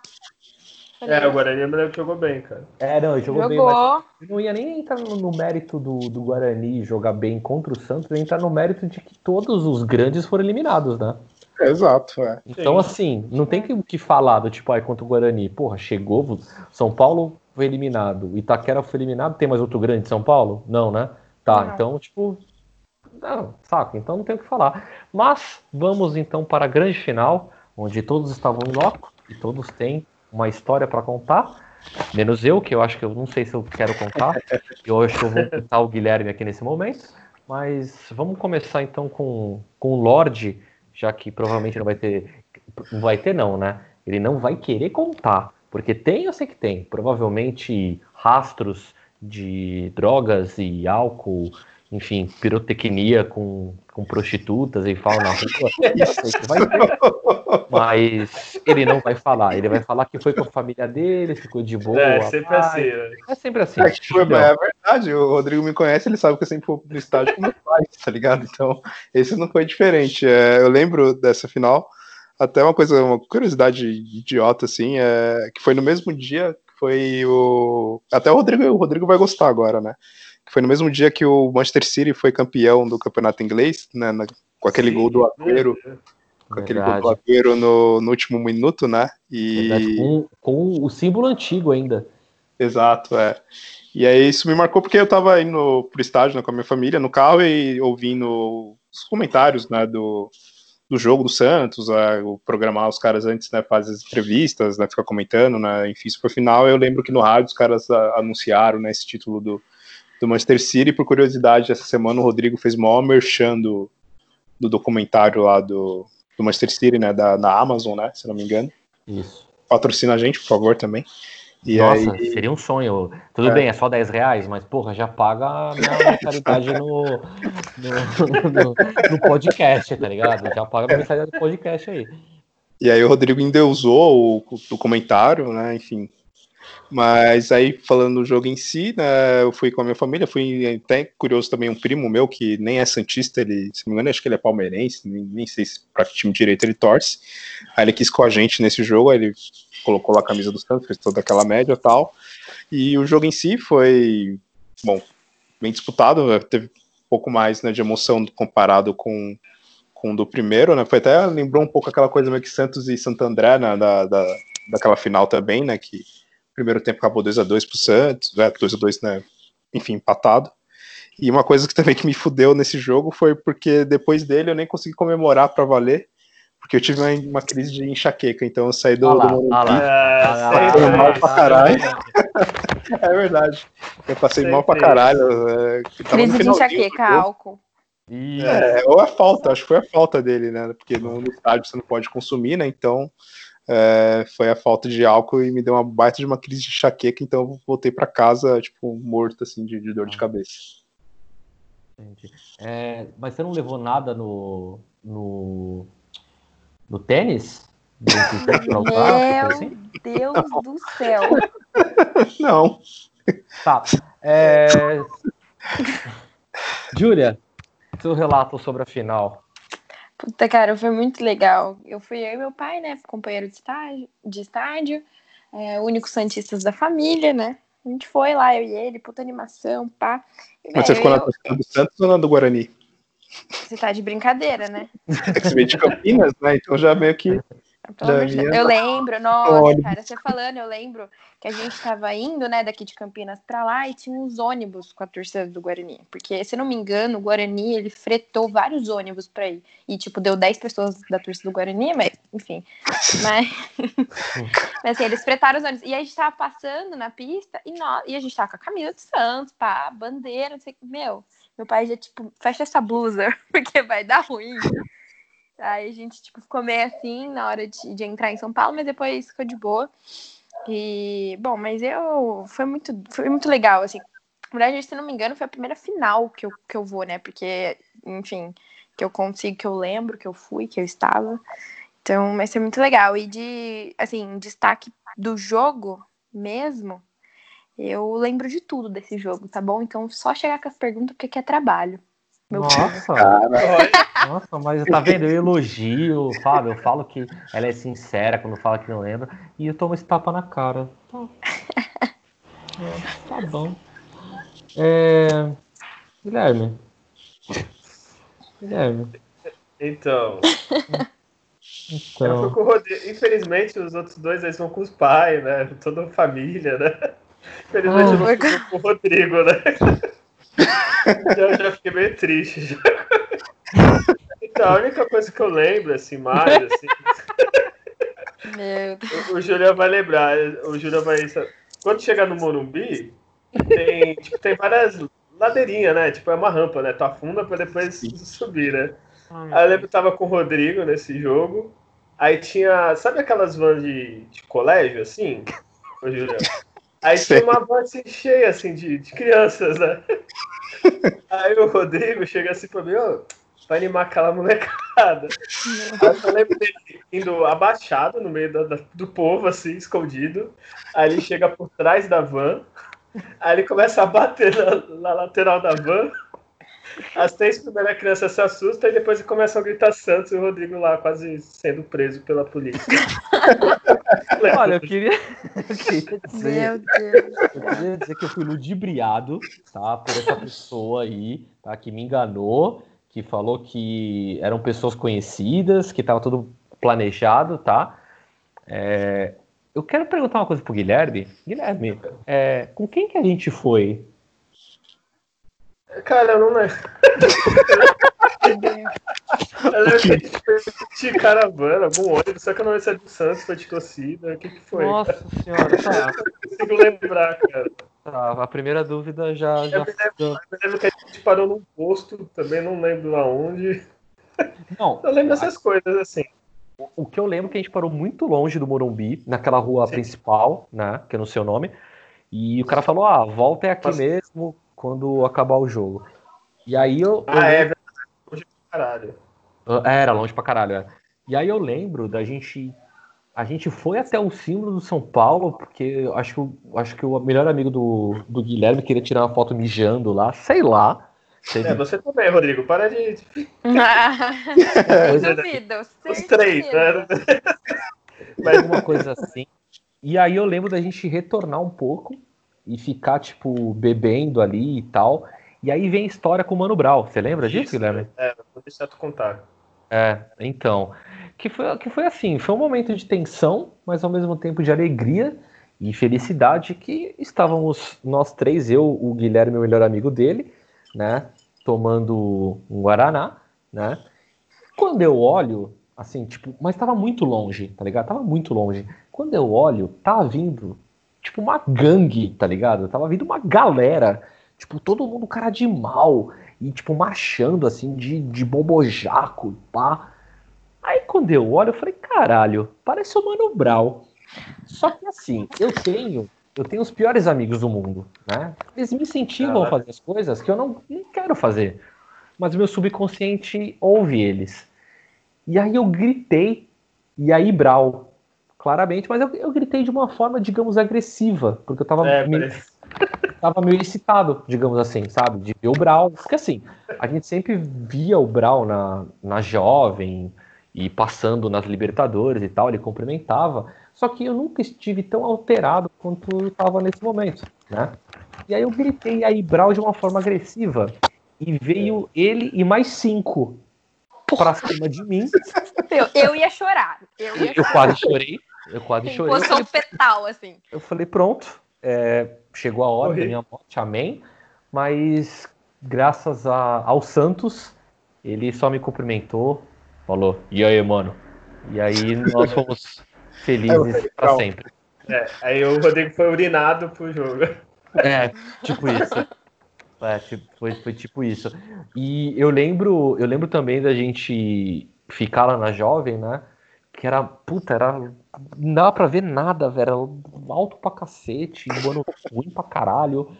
Falei, É, o Guarani eu jogou bem, cara. É, não, ele jogou, bem, Jogou. mas eu não ia nem entrar no, no mérito do, do Guarani jogar bem contra o Santos, ia entrar no mérito de que todos os grandes foram eliminados, né? é, exato, é. Então, assim, não tem que, que falar do tipo, ai, contra o Guarani. Porra, chegou, São Paulo foi eliminado, o Itaquera foi eliminado, tem mais outro grande de São Paulo? Não, né? Tá, Não. então, tipo, não, saco, então não tem o que falar. Mas vamos então para a grande final, onde todos estavam em loco e todos têm uma história para contar. Menos eu, que eu acho que eu não sei se eu quero contar. [laughs] Eu acho que eu vou contar o Guilherme aqui nesse momento. Mas vamos começar então com, com o Lorde, já que provavelmente não vai ter. Não vai ter, não, né? Ele não vai querer contar. Porque tem, eu sei que tem. Provavelmente rastros de drogas e álcool, enfim, pirotecnia com, com prostitutas e falam na rua, [laughs] vai ter. Mas ele não vai falar, ele vai falar que foi com a família dele, ficou de boa. É, sempre assim. Né? É sempre assim. É, tipo, é verdade, o Rodrigo me conhece, ele sabe que eu sempre vou estádio com meus pais, [laughs] tá ligado? Então, esse não foi diferente. É, eu lembro dessa final, até uma coisa, uma curiosidade idiota, assim, é, que foi no mesmo dia que foi o. Até o Rodrigo, o Rodrigo vai gostar agora, né? Que foi no mesmo dia que o Manchester City foi campeão do campeonato inglês, né? Na, com aquele Sim, gol do Agüero. Com aquele gol do Agüero no, no último minuto, né? E... Com, com o símbolo antigo ainda. Exato, é. E aí isso me marcou porque eu tava indo pro estádio né, com a minha família no carro e ouvindo os comentários né, do, do jogo do Santos, o programar os caras antes, né, fazem as entrevistas, né, ficar comentando, né, enfim, por final, eu lembro que no rádio os caras a, anunciaram, né, esse título do, do Manchester City, por curiosidade, essa semana o Rodrigo fez maior merchan do, do documentário lá do, do Manchester City, né, da, da Amazon, né, se não me engano. Isso. Patrocina a gente, por favor, também. E Nossa, aí... seria um sonho. Tudo é. bem, é só 10 reais, mas porra, já paga a minha mensalidade no, no, no, no, podcast, tá ligado? Já paga a mensalidade do podcast aí. E aí o Rodrigo endeusou o, o comentário, né? Enfim. Mas aí, falando do jogo em si, né, eu fui com a minha família, fui até curioso também um primo meu, que nem é Santista, ele, se não me engano, acho que ele é palmeirense, nem, nem sei se para que time direito ele torce. Aí ele quis com a gente nesse jogo, aí ele colocou lá a camisa do Santos, fez toda aquela média e tal. E o jogo em si foi, bom, bem disputado, né, teve um pouco mais né, de emoção comparado com, com o do primeiro, né? Foi até, lembrou um pouco aquela coisa meio que Santos e Santo André, né, da, da, daquela final também, né, que primeiro tempo acabou 2 a 2 pro Santos, é, 2 a 2 né, enfim, empatado. E uma coisa que também que me fudeu nesse jogo foi porque depois dele eu nem consegui comemorar para valer, porque eu tive uma, uma, crise de enxaqueca, então eu saí do, olá, do Morumbi. É, passei mal pra caralho. [laughs] é verdade. Eu passei mal pra caralho. É, crise de enxaqueca, álcool. É, ou a falta, acho que foi a falta dele, né? Porque no, no estádio você não pode consumir, né? Então é, foi a falta de álcool e me deu uma baita de uma crise de enxaqueca, então eu voltei para casa, tipo, morto, assim, de, de dor de cabeça. Entendi. É, mas você não levou nada no, no, no tênis? Meu assim? Deus não. do céu! [laughs] Não. Tá. É... [laughs] Júlia, seu relato sobre a final. Puta, cara, foi muito legal. Eu fui eu e meu pai, né? Companheiro de estádio, de estádio é, únicos Santistas da família, né? A gente foi lá, eu e ele, puta animação, pá. Mas você ficou na torcida do Santos ou na do Guarani? Você tá de brincadeira, né? É que você veio de Campinas, né? Então já meio que eu lembro, nossa, cara, você falando, eu lembro que a gente estava indo, né, daqui de Campinas para lá e tinha uns ônibus com a torcida do Guarani. Porque, se não me engano, o Guarani, ele fretou vários ônibus para ir. E, tipo, deu 10 pessoas da torcida do Guarani, mas, enfim. [laughs] mas, [laughs] mas assim, eles fretaram os ônibus. E a gente tava passando na pista e, nós, e a gente tava com a camisa do Santos, pá, bandeira, não sei o que. Meu, meu pai já, tipo, fecha essa blusa, [laughs] porque vai dar ruim. Aí a gente, tipo, ficou meio assim na hora de, de entrar em São Paulo, mas depois ficou de boa. E, bom, mas eu. Foi muito, foi muito legal, assim. Na verdade, se não me engano, foi a primeira final que eu, que eu vou, né? Porque, enfim, que eu consigo, que eu lembro, que eu fui, que eu estava. Então, vai ser muito legal. E de, assim, destaque do jogo mesmo, eu lembro de tudo desse jogo, tá bom? Então, só chegar com as perguntas, porque é trabalho. Meu nossa, nossa, mas tá vendo? Eu elogio, Fábio, eu falo que ela é sincera quando fala que não lembra, e eu tomo esse tapa na cara. Tá, é, tá bom. É... Guilherme. Guilherme. Então. então. Eu fui com o Rodrigo. Infelizmente, os outros dois eles vão com os pais, né? Toda a família, né? Infelizmente, ah, eu não fui com o Rodrigo, né? Já, já fiquei meio triste. Já. Então, a única coisa que eu lembro, assim, mais, assim. Meu Deus. O, o Julião vai lembrar. O Julião vai. Quando chegar no Morumbi, tem, tipo, tem várias ladeirinhas, né? Tipo, é uma rampa, né? Tu afunda pra depois Sim. subir, né? Aí eu lembro que tava com o Rodrigo nesse jogo. Aí tinha. Sabe aquelas vans de, de colégio, assim? Ô, Julião? Aí tinha uma van assim, cheia assim, de, de crianças, né? [laughs] Aí o Rodrigo chega assim pra mim, pra animar aquela molecada. Aí eu lembro dele indo abaixado no meio da- da- do povo, assim, escondido. Aí ele chega por trás da van. Aí ele começa a bater na, na lateral da van. As três primeiras crianças se assustam e depois começam a gritar Santos e o Rodrigo lá quase sendo preso pela polícia. [laughs] Olha, eu queria, eu queria dizer, Meu Deus. eu queria dizer que eu fui ludibriado, tá? Por essa pessoa aí, tá? Que me enganou, que falou que eram pessoas conhecidas, que tava tudo planejado, tá? É, eu quero perguntar uma coisa pro Guilherme. Guilherme, é, com quem que a gente foi? Cara, eu não lembro. [laughs] Eu lembro que a gente foi de caravana, algum ônibus, só que eu não lembro se é do Santos, foi de torcida. O que, que foi? Nossa senhora, tá, Não consigo lembrar, cara. tá. A primeira dúvida já, Eu já me lembro, eu me lembro que a gente parou num posto, também não lembro aonde. Não, Eu lembro dessas coisas, assim. O que eu lembro é que a gente parou muito longe do Morumbi, naquela rua Sim. principal, né? Que eu não sei o nome. E o cara falou: ah, volta é aqui Nossa. mesmo quando acabar o jogo. E aí eu. eu Ah, é lembro- verdade. Hoje, caralho. É, Era longe pra caralho, é. E aí eu lembro da gente. A gente foi até o símbolo do São Paulo, porque eu acho que, o- acho que o melhor amigo do, do Guilherme queria tirar uma foto mijando lá, sei lá. Teve É, você também, Rodrigo. Para de. Sem coisa, dúvida. Os três, né? Mas alguma coisa assim. E aí eu lembro da gente retornar um pouco e ficar, tipo, bebendo ali e tal. E aí vem a história com o Mano Brown. Você lembra disso, Isso, Guilherme? É, vou deixar tu contar. É, então. Que foi, que foi assim, foi um momento de tensão, mas ao mesmo tempo de alegria e felicidade que estávamos nós três, eu, o Guilherme, o melhor amigo dele, né? Tomando um Guaraná, né? Quando eu olho, assim, tipo, mas tava muito longe, tá ligado? Tava muito longe. Quando eu olho, tava vindo, tipo, uma gangue, tá ligado? Tava vindo uma galera, tipo, todo mundo cara de mal, e, tipo, marchando, assim, de, de bobojaco, pá. Aí, quando eu olho, eu falei, caralho, parece o Mano Brown. Só que, assim, eu tenho, eu tenho os piores amigos do mundo, né? Eles me incentivam a fazer as coisas que eu não, não quero fazer. Mas o meu subconsciente ouve eles. E aí eu gritei, e aí Brau, claramente, mas eu, eu gritei de uma forma, digamos, agressiva, porque eu tava, É, meio, parece- [laughs] tava meio excitado, digamos assim, sabe? De ver o Brau. Porque assim, a gente sempre via o Brau na, na jovem e passando nas Libertadores e tal, ele cumprimentava, só que eu nunca estive tão alterado quanto eu tava nesse momento, né? E aí eu gritei aí Brau de uma forma agressiva. E veio ele e mais cinco pra cima de mim. Eu, eu ia chorar. Eu ia Eu chorar. quase chorei. Eu quase chorei. Eu falei, fetal, assim. eu falei, pronto, é, chegou a hora Morri. da minha morte, amém. Mas graças a- ao Santos, ele só me cumprimentou, falou, e aí, mano? E aí nós fomos [laughs] felizes pra legal. sempre. é, aí o Rodrigo foi urinado pro jogo. É, tipo isso. É, tipo, foi, foi tipo isso. E eu lembro, eu lembro também da gente ficar lá na Jovem, né? Que era, puta, era. Não dava pra ver nada, velho. Alto pra cacete, um ruim pra caralho.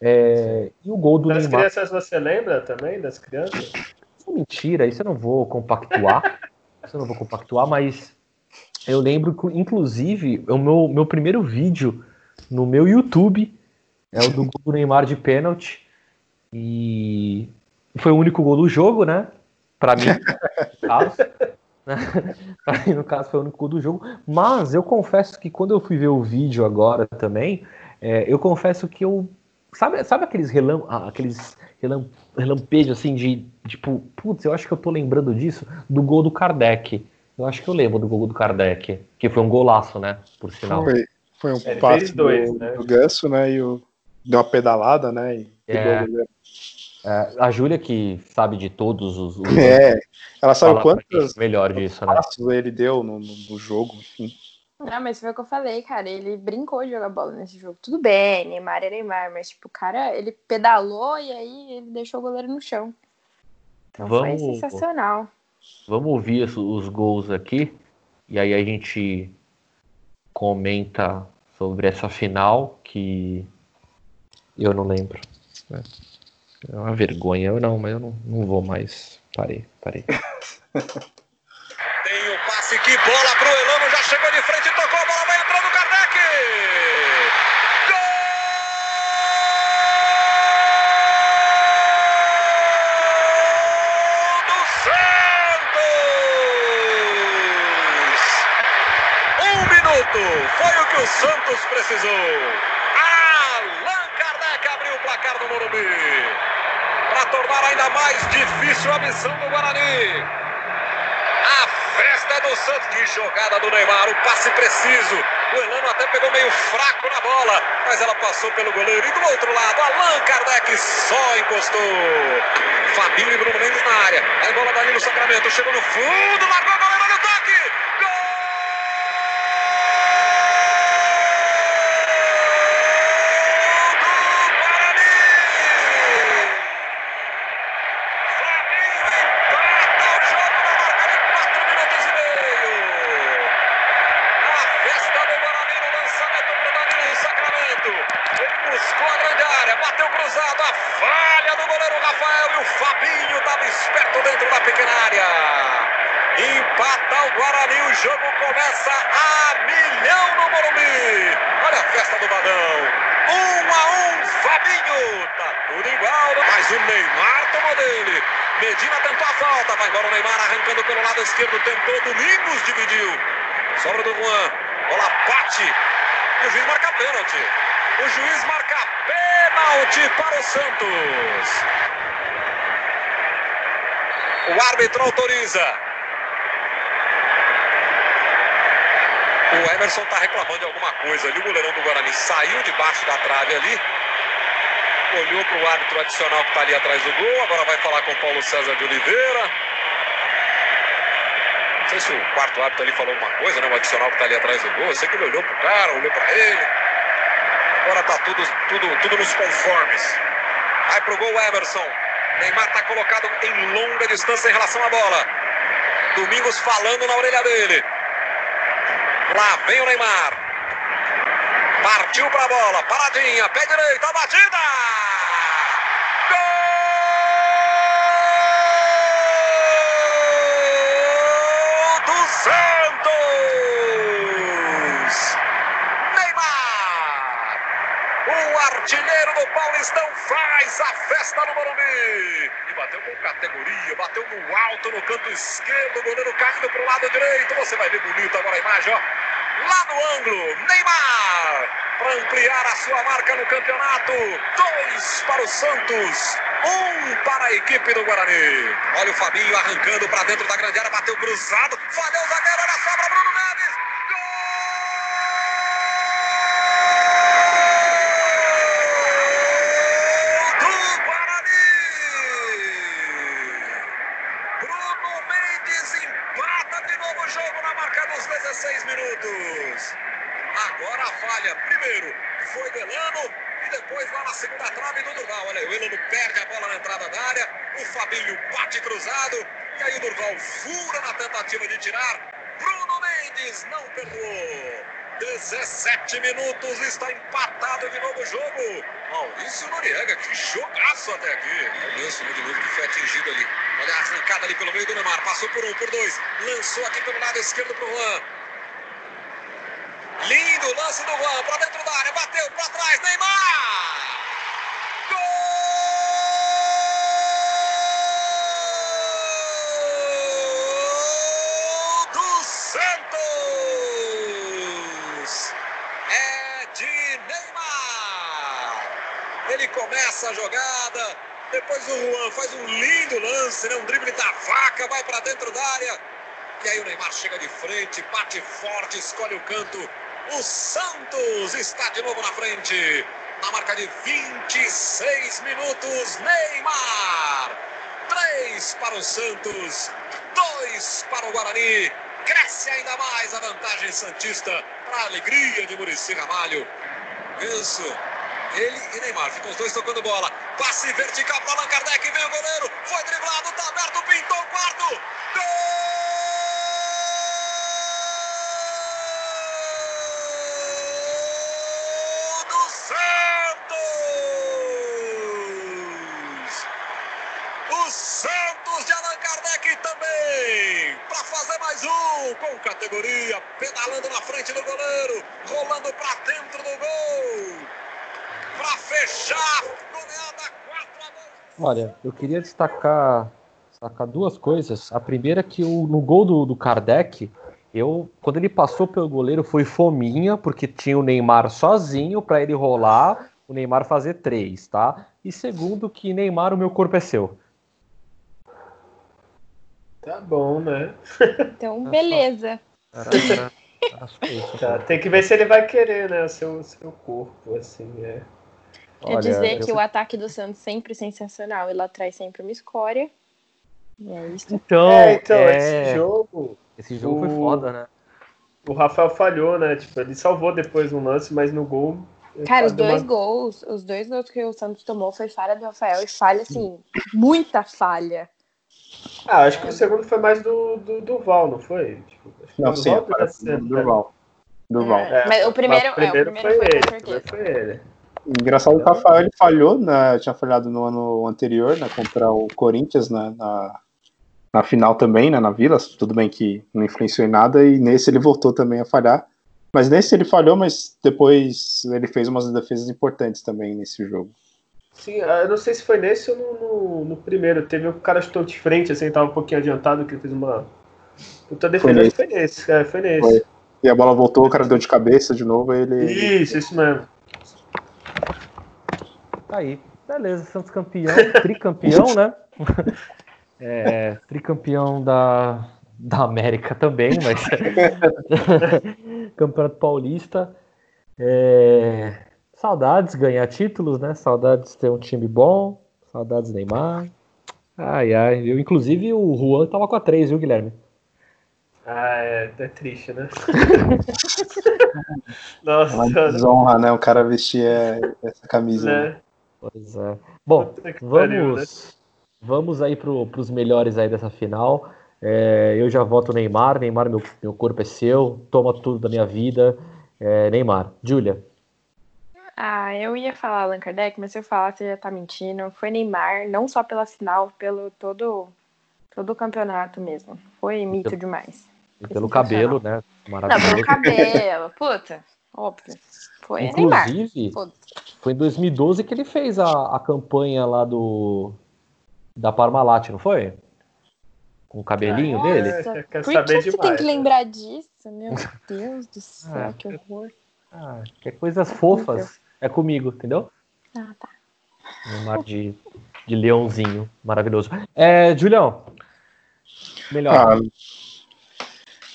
É, e o gol do Das Neymar. crianças você lembra também? Das crianças? Isso é mentira, isso eu não vou compactuar. [laughs] isso eu não vou compactuar, mas eu lembro que, inclusive, o meu, meu primeiro vídeo no meu YouTube é o do gol do Neymar de pênalti. E foi o único gol do jogo, né? Pra mim. [laughs] [laughs] né? Mim, no caso, foi o único gol do jogo. Mas eu confesso que quando eu fui ver o vídeo agora também, é, eu confesso que eu. Sabe, sabe aqueles, relam, ah, aqueles relam, relampejos assim de tipo, putz, eu acho que eu tô lembrando disso, do gol do Kardec. Eu acho que eu lembro do gol do Kardec, que foi um golaço, né? Por sinal. Foi, foi um É, passe do, né? do Ganso, né? E o, deu uma pedalada, né? E É. É, a Júlia, que sabe de todos os. os [laughs] É, ela sabe quantos melhor disso, né? ele deu no, no, no jogo, enfim. Não, mas foi o que eu falei, cara. Ele brincou de jogar bola nesse jogo. Tudo bem, Neymar é Neymar, mas, tipo, o cara, ele pedalou e aí ele deixou o goleiro no chão. Então foi Vamos- sensacional. Vamos ouvir os, os gols aqui. E aí a gente comenta sobre essa final que eu não lembro. Né? É uma vergonha, eu não, mas eu não, não vou mais. Parei, parei. Tem o passe, que bola pro Elano, já chegou de frente, tocou, a bola vai entrando, Kardec! Gol do Santos! Um minuto, foi o que o Santos precisou. Allan Kardec abriu o placar no Morumbi para tornar ainda mais difícil a missão do Guarani. A festa do Santos. Que jogada do Neymar. O passe preciso. O Elano até pegou meio fraco na bola. Mas ela passou pelo goleiro. E do outro lado, Allan Kardec só encostou. Fabinho e Bruno Mendes na área. Aí bola dali no Sacramento. Chegou no fundo. Largou a goleira no toque. buscou a grande área, bateu cruzado, a falha do goleiro Rafael e o Fabinho estava esperto dentro da pequena área. Empata o Guarani, o jogo começa a milhão no Morumbi. Olha a festa do Badão. Um a um, Fabinho. Tá tudo igual, mas o Neymar tomou dele. Medina tentou a falta, vai embora o Neymar arrancando pelo lado esquerdo, tentou, Domingos dividiu. Sobra do Juan, bola bate. E o juiz marca pênalti. O juiz marca pênalti para o Santos. O árbitro autoriza. O Emerson está reclamando de alguma coisa ali. O goleirão do Guarani saiu debaixo da trave ali. Olhou para o árbitro adicional que está ali atrás do gol. Agora vai falar com o Paulo César de Oliveira. Não sei se o quarto árbitro ali falou alguma coisa, né? O adicional que está ali atrás do gol. Eu sei que ele olhou para o cara, olhou para ele. Agora tá tudo, tudo, tudo nos conformes. Vai pro gol Emerson. Neymar tá colocado em longa distância em relação à bola. Domingos falando na orelha dele. Lá vem o Neymar. Partiu pra bola. Paradinha. Pé direito. A batida. Gol do Santos. Neymar. O artilheiro do Paulistão faz a festa no Morumbi. E bateu com categoria, bateu no alto no canto esquerdo, o goleiro caindo para o lado direito. Você vai ver bonito agora a imagem, ó. Lá no ângulo, Neymar, para ampliar a sua marca no campeonato. Dois para o Santos, um para a equipe do Guarani. Olha o Fabinho arrancando para dentro da grande área, bateu cruzado, falhou o zagueiro, olha a sobra, Bruno Neves. Gol do Guarani! Bruno Mendes empata de novo o jogo na marca dos 16 minutos. Agora a falha, primeiro foi do Elano e depois lá na segunda trave do Durval. Olha, o Elano perde a bola na entrada da área, o Fabinho bate cruzado e aí o Durval fura na tentativa de tirar. Bruno Mendes não perdoou. 17 minutos, está empatado de novo o jogo. Maurício Noriega, que jogaço até aqui. O Wilson de novo que foi atingido ali. Olha a arrancada ali pelo meio do Neymar. Passou por um, por dois. Lançou aqui pelo lado esquerdo pro Juan. Lindo lance do Juan para dentro da área. Bateu para trás. Neymar! Gol do Santos! É de Neymar! Ele começa a jogada. Depois o Juan faz um lindo lance, né? um drible da vaca, vai para dentro da área. E aí o Neymar chega de frente, bate forte, escolhe o canto. O Santos está de novo na frente. Na marca de 26 minutos, Neymar. 3 para o Santos, 2 para o Guarani. Cresce ainda mais a vantagem Santista para a alegria de Murici Ramalho. Isso. Ele e Neymar ficam os dois tocando bola. Passe vertical para Allan Kardec. Vem o goleiro. Foi driblado. Tá aberto. Pintou o quarto. Gol! categoria, pedalando na frente do goleiro, rolando para dentro do gol. Para fechar, goleada 4 a 2. Olha, eu queria destacar, destacar duas coisas. A primeira é que o, no gol do, do Kardec, eu, quando ele passou pelo goleiro, foi fominha, porque tinha o Neymar sozinho para ele rolar, o Neymar fazer três, tá? E segundo, que Neymar, o meu corpo é seu. Tá bom, né? Então, beleza. Era, era, era só isso. Tá, tem que ver se ele vai querer, né? O seu, o seu corpo, assim, é. Eu Olha, dizer eu- que o ataque do Santos sempre sensacional e lá atrás sempre uma escória. E é isso. Então, é, então, é, esse jogo, esse jogo foi o- foda, né? o Rafael falhou, né? Tipo, ele salvou depois um lance, mas no gol. Cara, os dois uma- gols, os dois gols que o Santos tomou foi falha do Rafael e falha, assim, muita falha. Ah, acho que o segundo foi mais do, do Duval, não foi? Tipo, acho que Não, o sim, Duval agora devia ser, do Durval. Durval. É. Mas o primeiro- é, o primeiro foi com ele. o certeza. primeiro foi ele. Engraçado que o Rafael ele falhou, né? Tinha falhado no ano anterior, né? Contra o Corinthians, né? Na, na final também, né? Na Vila. Tudo bem que não influenciou em nada. E nesse ele voltou também a falhar. Mas nesse ele falhou, mas depois ele fez umas defesas importantes também nesse jogo. Sim, eu não sei se foi nesse ou no, no, no primeiro. Teve um cara chutou de frente, assim, tava um pouquinho adiantado, que ele fez uma puta defesa. Foi Foi, foi nesse, é, foi nesse. Foi. E a bola voltou, o cara deu de cabeça de novo. Ele. Isso, isso mesmo. Tá aí. Beleza, Santos campeão, tricampeão, né? [laughs] É, tricampeão da, da América também, mas. [laughs] Campeonato Paulista. É, Saudades ganhar títulos, né? Saudades ter um time bom. Saudades Neymar. Ai, ai. Eu, inclusive o Juan tava com a 3, viu, Guilherme? Ah, é, é triste, né? [laughs] É uma Nossa, desonra, né? O cara vestir é, essa camisa. né? né? Pois é. Bom, pariu, né? vamos, vamos aí para os melhores aí dessa final. É, eu já voto Neymar. Neymar, meu, meu corpo é seu. Toma tudo da minha vida. É, Neymar. Júlia. Ah, eu ia falar Allan Kardec, mas se eu falar, você já tá mentindo. Foi Neymar, não só pela final, pelo todo, todo o campeonato mesmo. Foi mito demais. E pelo sensacional. cabelo, né? Não, Maravilhoso. pelo cabelo. Puta, óbvio. Foi. Inclusive, foi em 2012 que ele fez a, a campanha lá do da Parmalat, não foi? Com o cabelinho Nossa, dele? Por saber que você tem demais, que né? lembrar disso? Meu [laughs] Deus do céu, Ah, que horror. Ah, que é coisas fofas. É comigo, entendeu? Ah, tá. Neymar de, de leãozinho. Maravilhoso. É, Julião. Melhor. Ah,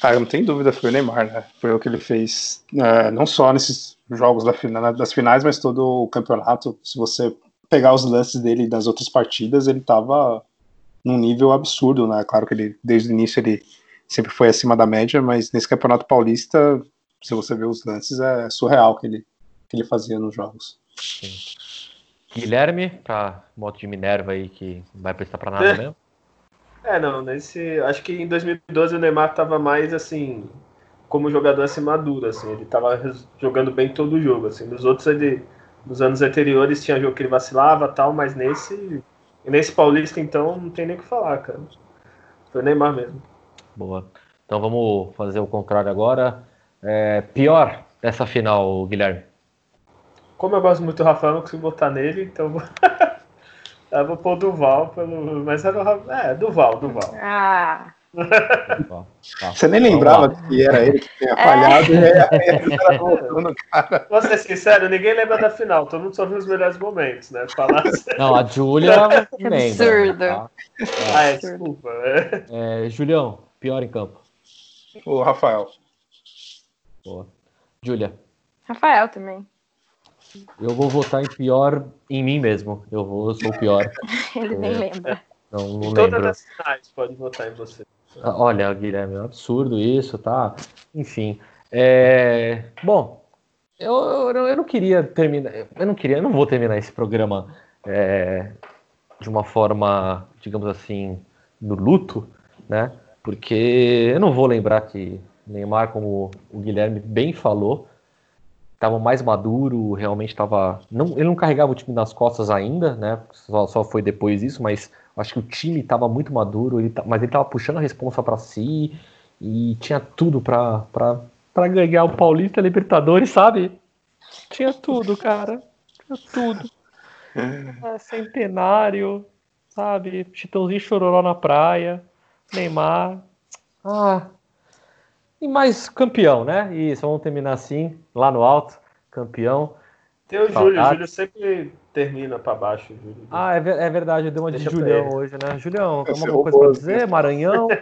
ah, não tem dúvida, foi o Neymar, né? Foi o que ele fez, é, não só nesses jogos da fina- das finais, mas todo o campeonato. Se você pegar os lances dele das outras partidas, ele tava num nível absurdo, né? Claro que ele, desde o início, ele sempre foi acima da média, mas nesse campeonato paulista, se você ver os lances, é surreal o que ele, que ele fazia nos jogos. Guilherme, pra moto de Minerva aí que não vai prestar pra nada [laughs] mesmo. É, não, nesse. Acho que em 2012 o Neymar tava mais assim, como jogador assim maduro, assim, ele tava jogando bem todo o jogo, assim. Nos outros ele, nos anos anteriores tinha jogo que ele vacilava tal, mas nesse, nesse Paulista então não tem nem o que falar, cara. Foi o Neymar mesmo. Boa. Então vamos fazer o contrário agora. É, pior dessa final, Guilherme. Como eu gosto muito do Rafael, eu não consigo botar nele, então [laughs] eu vou, eu vou pôr o Duval pelo, mas era o é, Duval, Duval. Ah, tá. Você nem lembrava que era ele que tinha falhado, [laughs] e era voltando, cara. Vou ser sincero, ninguém lembra da final, todo mundo só viu os melhores momentos, né? Falar [laughs] assim. Não, a Júlia [laughs] lembra. absurdo. tá? Ah, é, desculpa. é. É, Julião, pior em campo. O Rafael. Boa. Júlia, Rafael também. Eu vou votar em pior em mim mesmo. Eu vou, eu sou o pior. [laughs] Ele nem É. lembra. Não, não Em todas lembro. as finais pode votar em você. Ah, Olha, Guilherme, é um absurdo isso, tá? Enfim. É, Bom, eu, eu, eu não queria terminar. Eu não queria, eu não vou terminar esse programa é, de uma forma, digamos assim, no luto, né? Porque eu não vou lembrar que Neymar, como o Guilherme bem falou, estava mais maduro, realmente estava. Não, ele não carregava o time nas costas ainda, né? Só, só foi depois disso, mas acho que o time estava muito maduro, ele tá- mas ele estava puxando a responsa para si e tinha tudo pra ganhar o Paulista Libertadores, sabe? Tinha tudo, cara. Tinha tudo. [laughs] É, centenário, sabe? Chitãozinho chororó na praia, Neymar. Ah. E mais campeão, né? Isso, vamos terminar assim, lá no alto, campeão. Tem o Júlio, o Júlio sempre termina pra baixo. Júlio. Ah, é, é verdade, eu dei uma Deixa de Julião hoje, né? Julião, tem alguma coisa pra dizer? Maranhão? [laughs]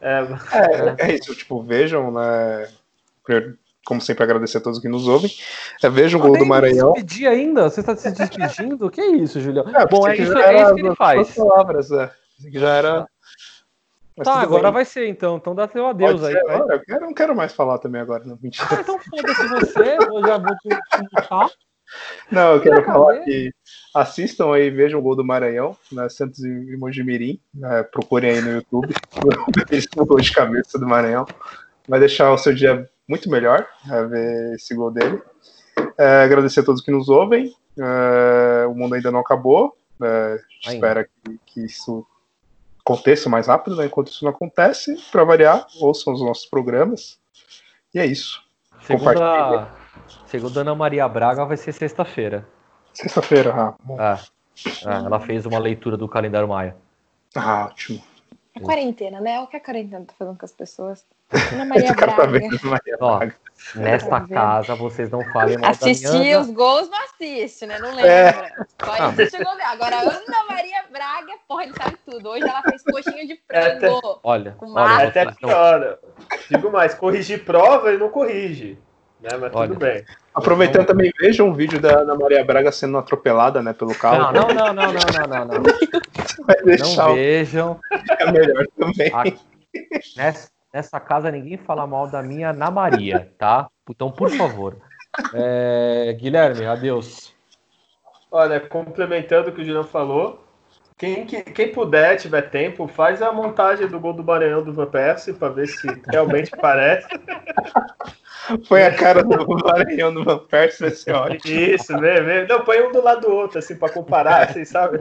É, É, é isso, tipo, vejam, né? Como sempre, agradecer a todos que nos ouvem. É, vejam o gol do Maranhão. Despedir ainda? Você está se despedindo? que isso, Julião? É, Bom, é isso, é isso que ele faz. palavras, é. Que já era. Mas Tá, agora bem. vai ser então. Então dá seu adeus Pode aí. ser? Eu quero- não quero mais falar também agora, não. Mentira. Ah, então foda-se você, eu já vou te mutar. Não, eu quero falar que assistam aí, vejam o gol do Maranhão, né, Santos e Mojimirim, né, procurem aí no YouTube, [laughs] esse gol de cabeça do Maranhão. Vai deixar o seu dia muito melhor, é, ver esse gol dele. É, agradecer a todos que nos ouvem, é, o mundo ainda não acabou, é, a gente Ainda. espera que, que isso aconteça mais rápido, né, enquanto isso não acontece, para variar, ouçam os nossos programas, e é isso. Segundo a, segundo a Ana Maria Braga, vai ser sexta-feira. Sexta-feira, ah, bom. Ah, ah, ela fez uma leitura do calendário maia. ah, ótimo. A quarentena, né? O que a quarentena tá fazendo com as pessoas? Ana Maria [laughs] Esse cara tá Braga. vendo, Maria Ó, nesta Tá casa vocês não falem mal da Assistir minha os gols não assiste, né? Não lembra. É. Só Ah. assiste o gol dela. Agora, a Ana Maria Braga, porra, ele sabe tudo. Hoje ela fez coxinha de É, até- frango. Olha, Com é olha, até vocês não- pior. Digo mais, corrigir prova ele não corrige. Né? Mas Olha. tudo bem. Aproveitando também, vejam um vídeo da Ana Maria Braga sendo atropelada, né, pelo carro. Não, não, não, não, não, não, não, não. Vai deixar Não o vejam. ficar melhor também. Aqui, nessa, nessa casa ninguém fala mal da minha Ana Maria, tá? Então, por favor. É, Guilherme, adeus. Olha, complementando o que o Julião falou, quem, que- quem puder, tiver tempo, faz a montagem do gol do Maranhão do Van Persie para ver se realmente [laughs] parece. Põe a cara do Maranhão no Van Persie, vai ser ótimo. Isso, vê, vê. Não, põe um do lado do outro, assim, para comparar, assim, sabe?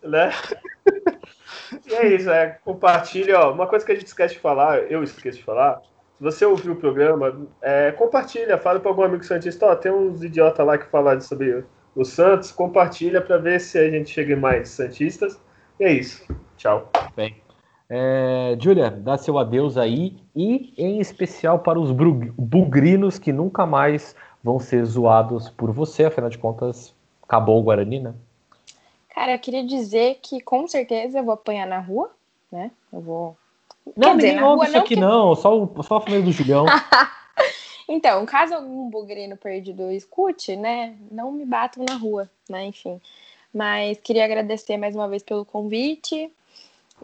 né? [laughs] E é isso, é, compartilha, ó, uma coisa que a gente esquece de falar, eu esqueço de falar, se você ouviu o programa, é, compartilha, fala para algum amigo santista, ó, tem uns idiotas lá que falam sobre o Santos, compartilha para ver se a gente chega em mais santistas. E é isso. Tchau. É, Júlia, dá seu adeus aí e em especial para os bugrinos que nunca mais vão ser zoados por você, afinal de contas, acabou o Guarani, né? Cara, eu queria dizer que com certeza eu vou apanhar na rua, né? Eu vou. Não, Quer ninguém ouve isso não, aqui que- não, só, o, só a família do Julião. [laughs] Então, caso algum bugrino perdido escute, né? Não me batam na rua, né? Enfim. Mas queria agradecer mais uma vez pelo convite.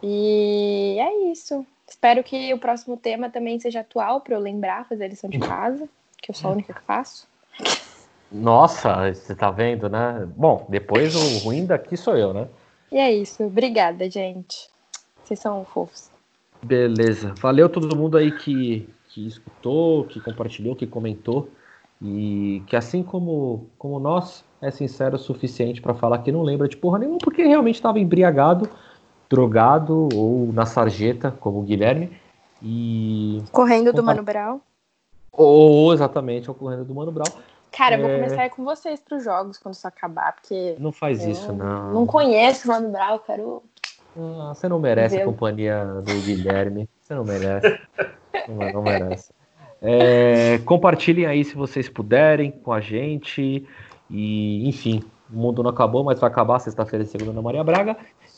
E é isso. Espero que o próximo tema também seja atual para eu lembrar, fazer a lição de casa, que eu sou a única que faço. [laughs] Nossa, você tá vendo, né? Bom, depois o ruim daqui sou eu, né? E é isso. Obrigada, gente. Vocês são fofos. Beleza. Valeu todo mundo aí que, que escutou, que compartilhou, que comentou. E que assim como, como nós, é sincero o suficiente para falar que não lembra de porra nenhuma, porque realmente estava embriagado, drogado ou na sarjeta, como o Guilherme. E. Correndo do Mano Brown. Ou exatamente ocorrendo do Mano Brown. Cara, eu vou É. começar a com vocês pros jogos quando isso acabar, porque Não faz isso, não. não conheço o Mano Brown, quero. Ah, você não merece a Meu. companhia do Guilherme. Você não merece. não, não merece. [laughs] É, compartilhem aí se vocês puderem com a gente. E, enfim, o mundo não acabou, mas vai acabar sexta-feira, segundo Ana Maria Braga.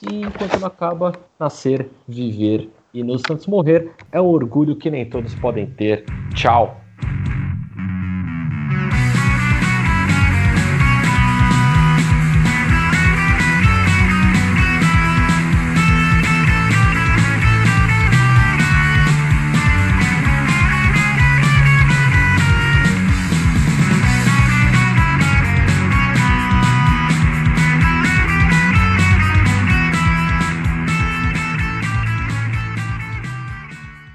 E enquanto não acaba, nascer, viver e nos Santos morrer é um orgulho que nem todos podem ter. Tchau!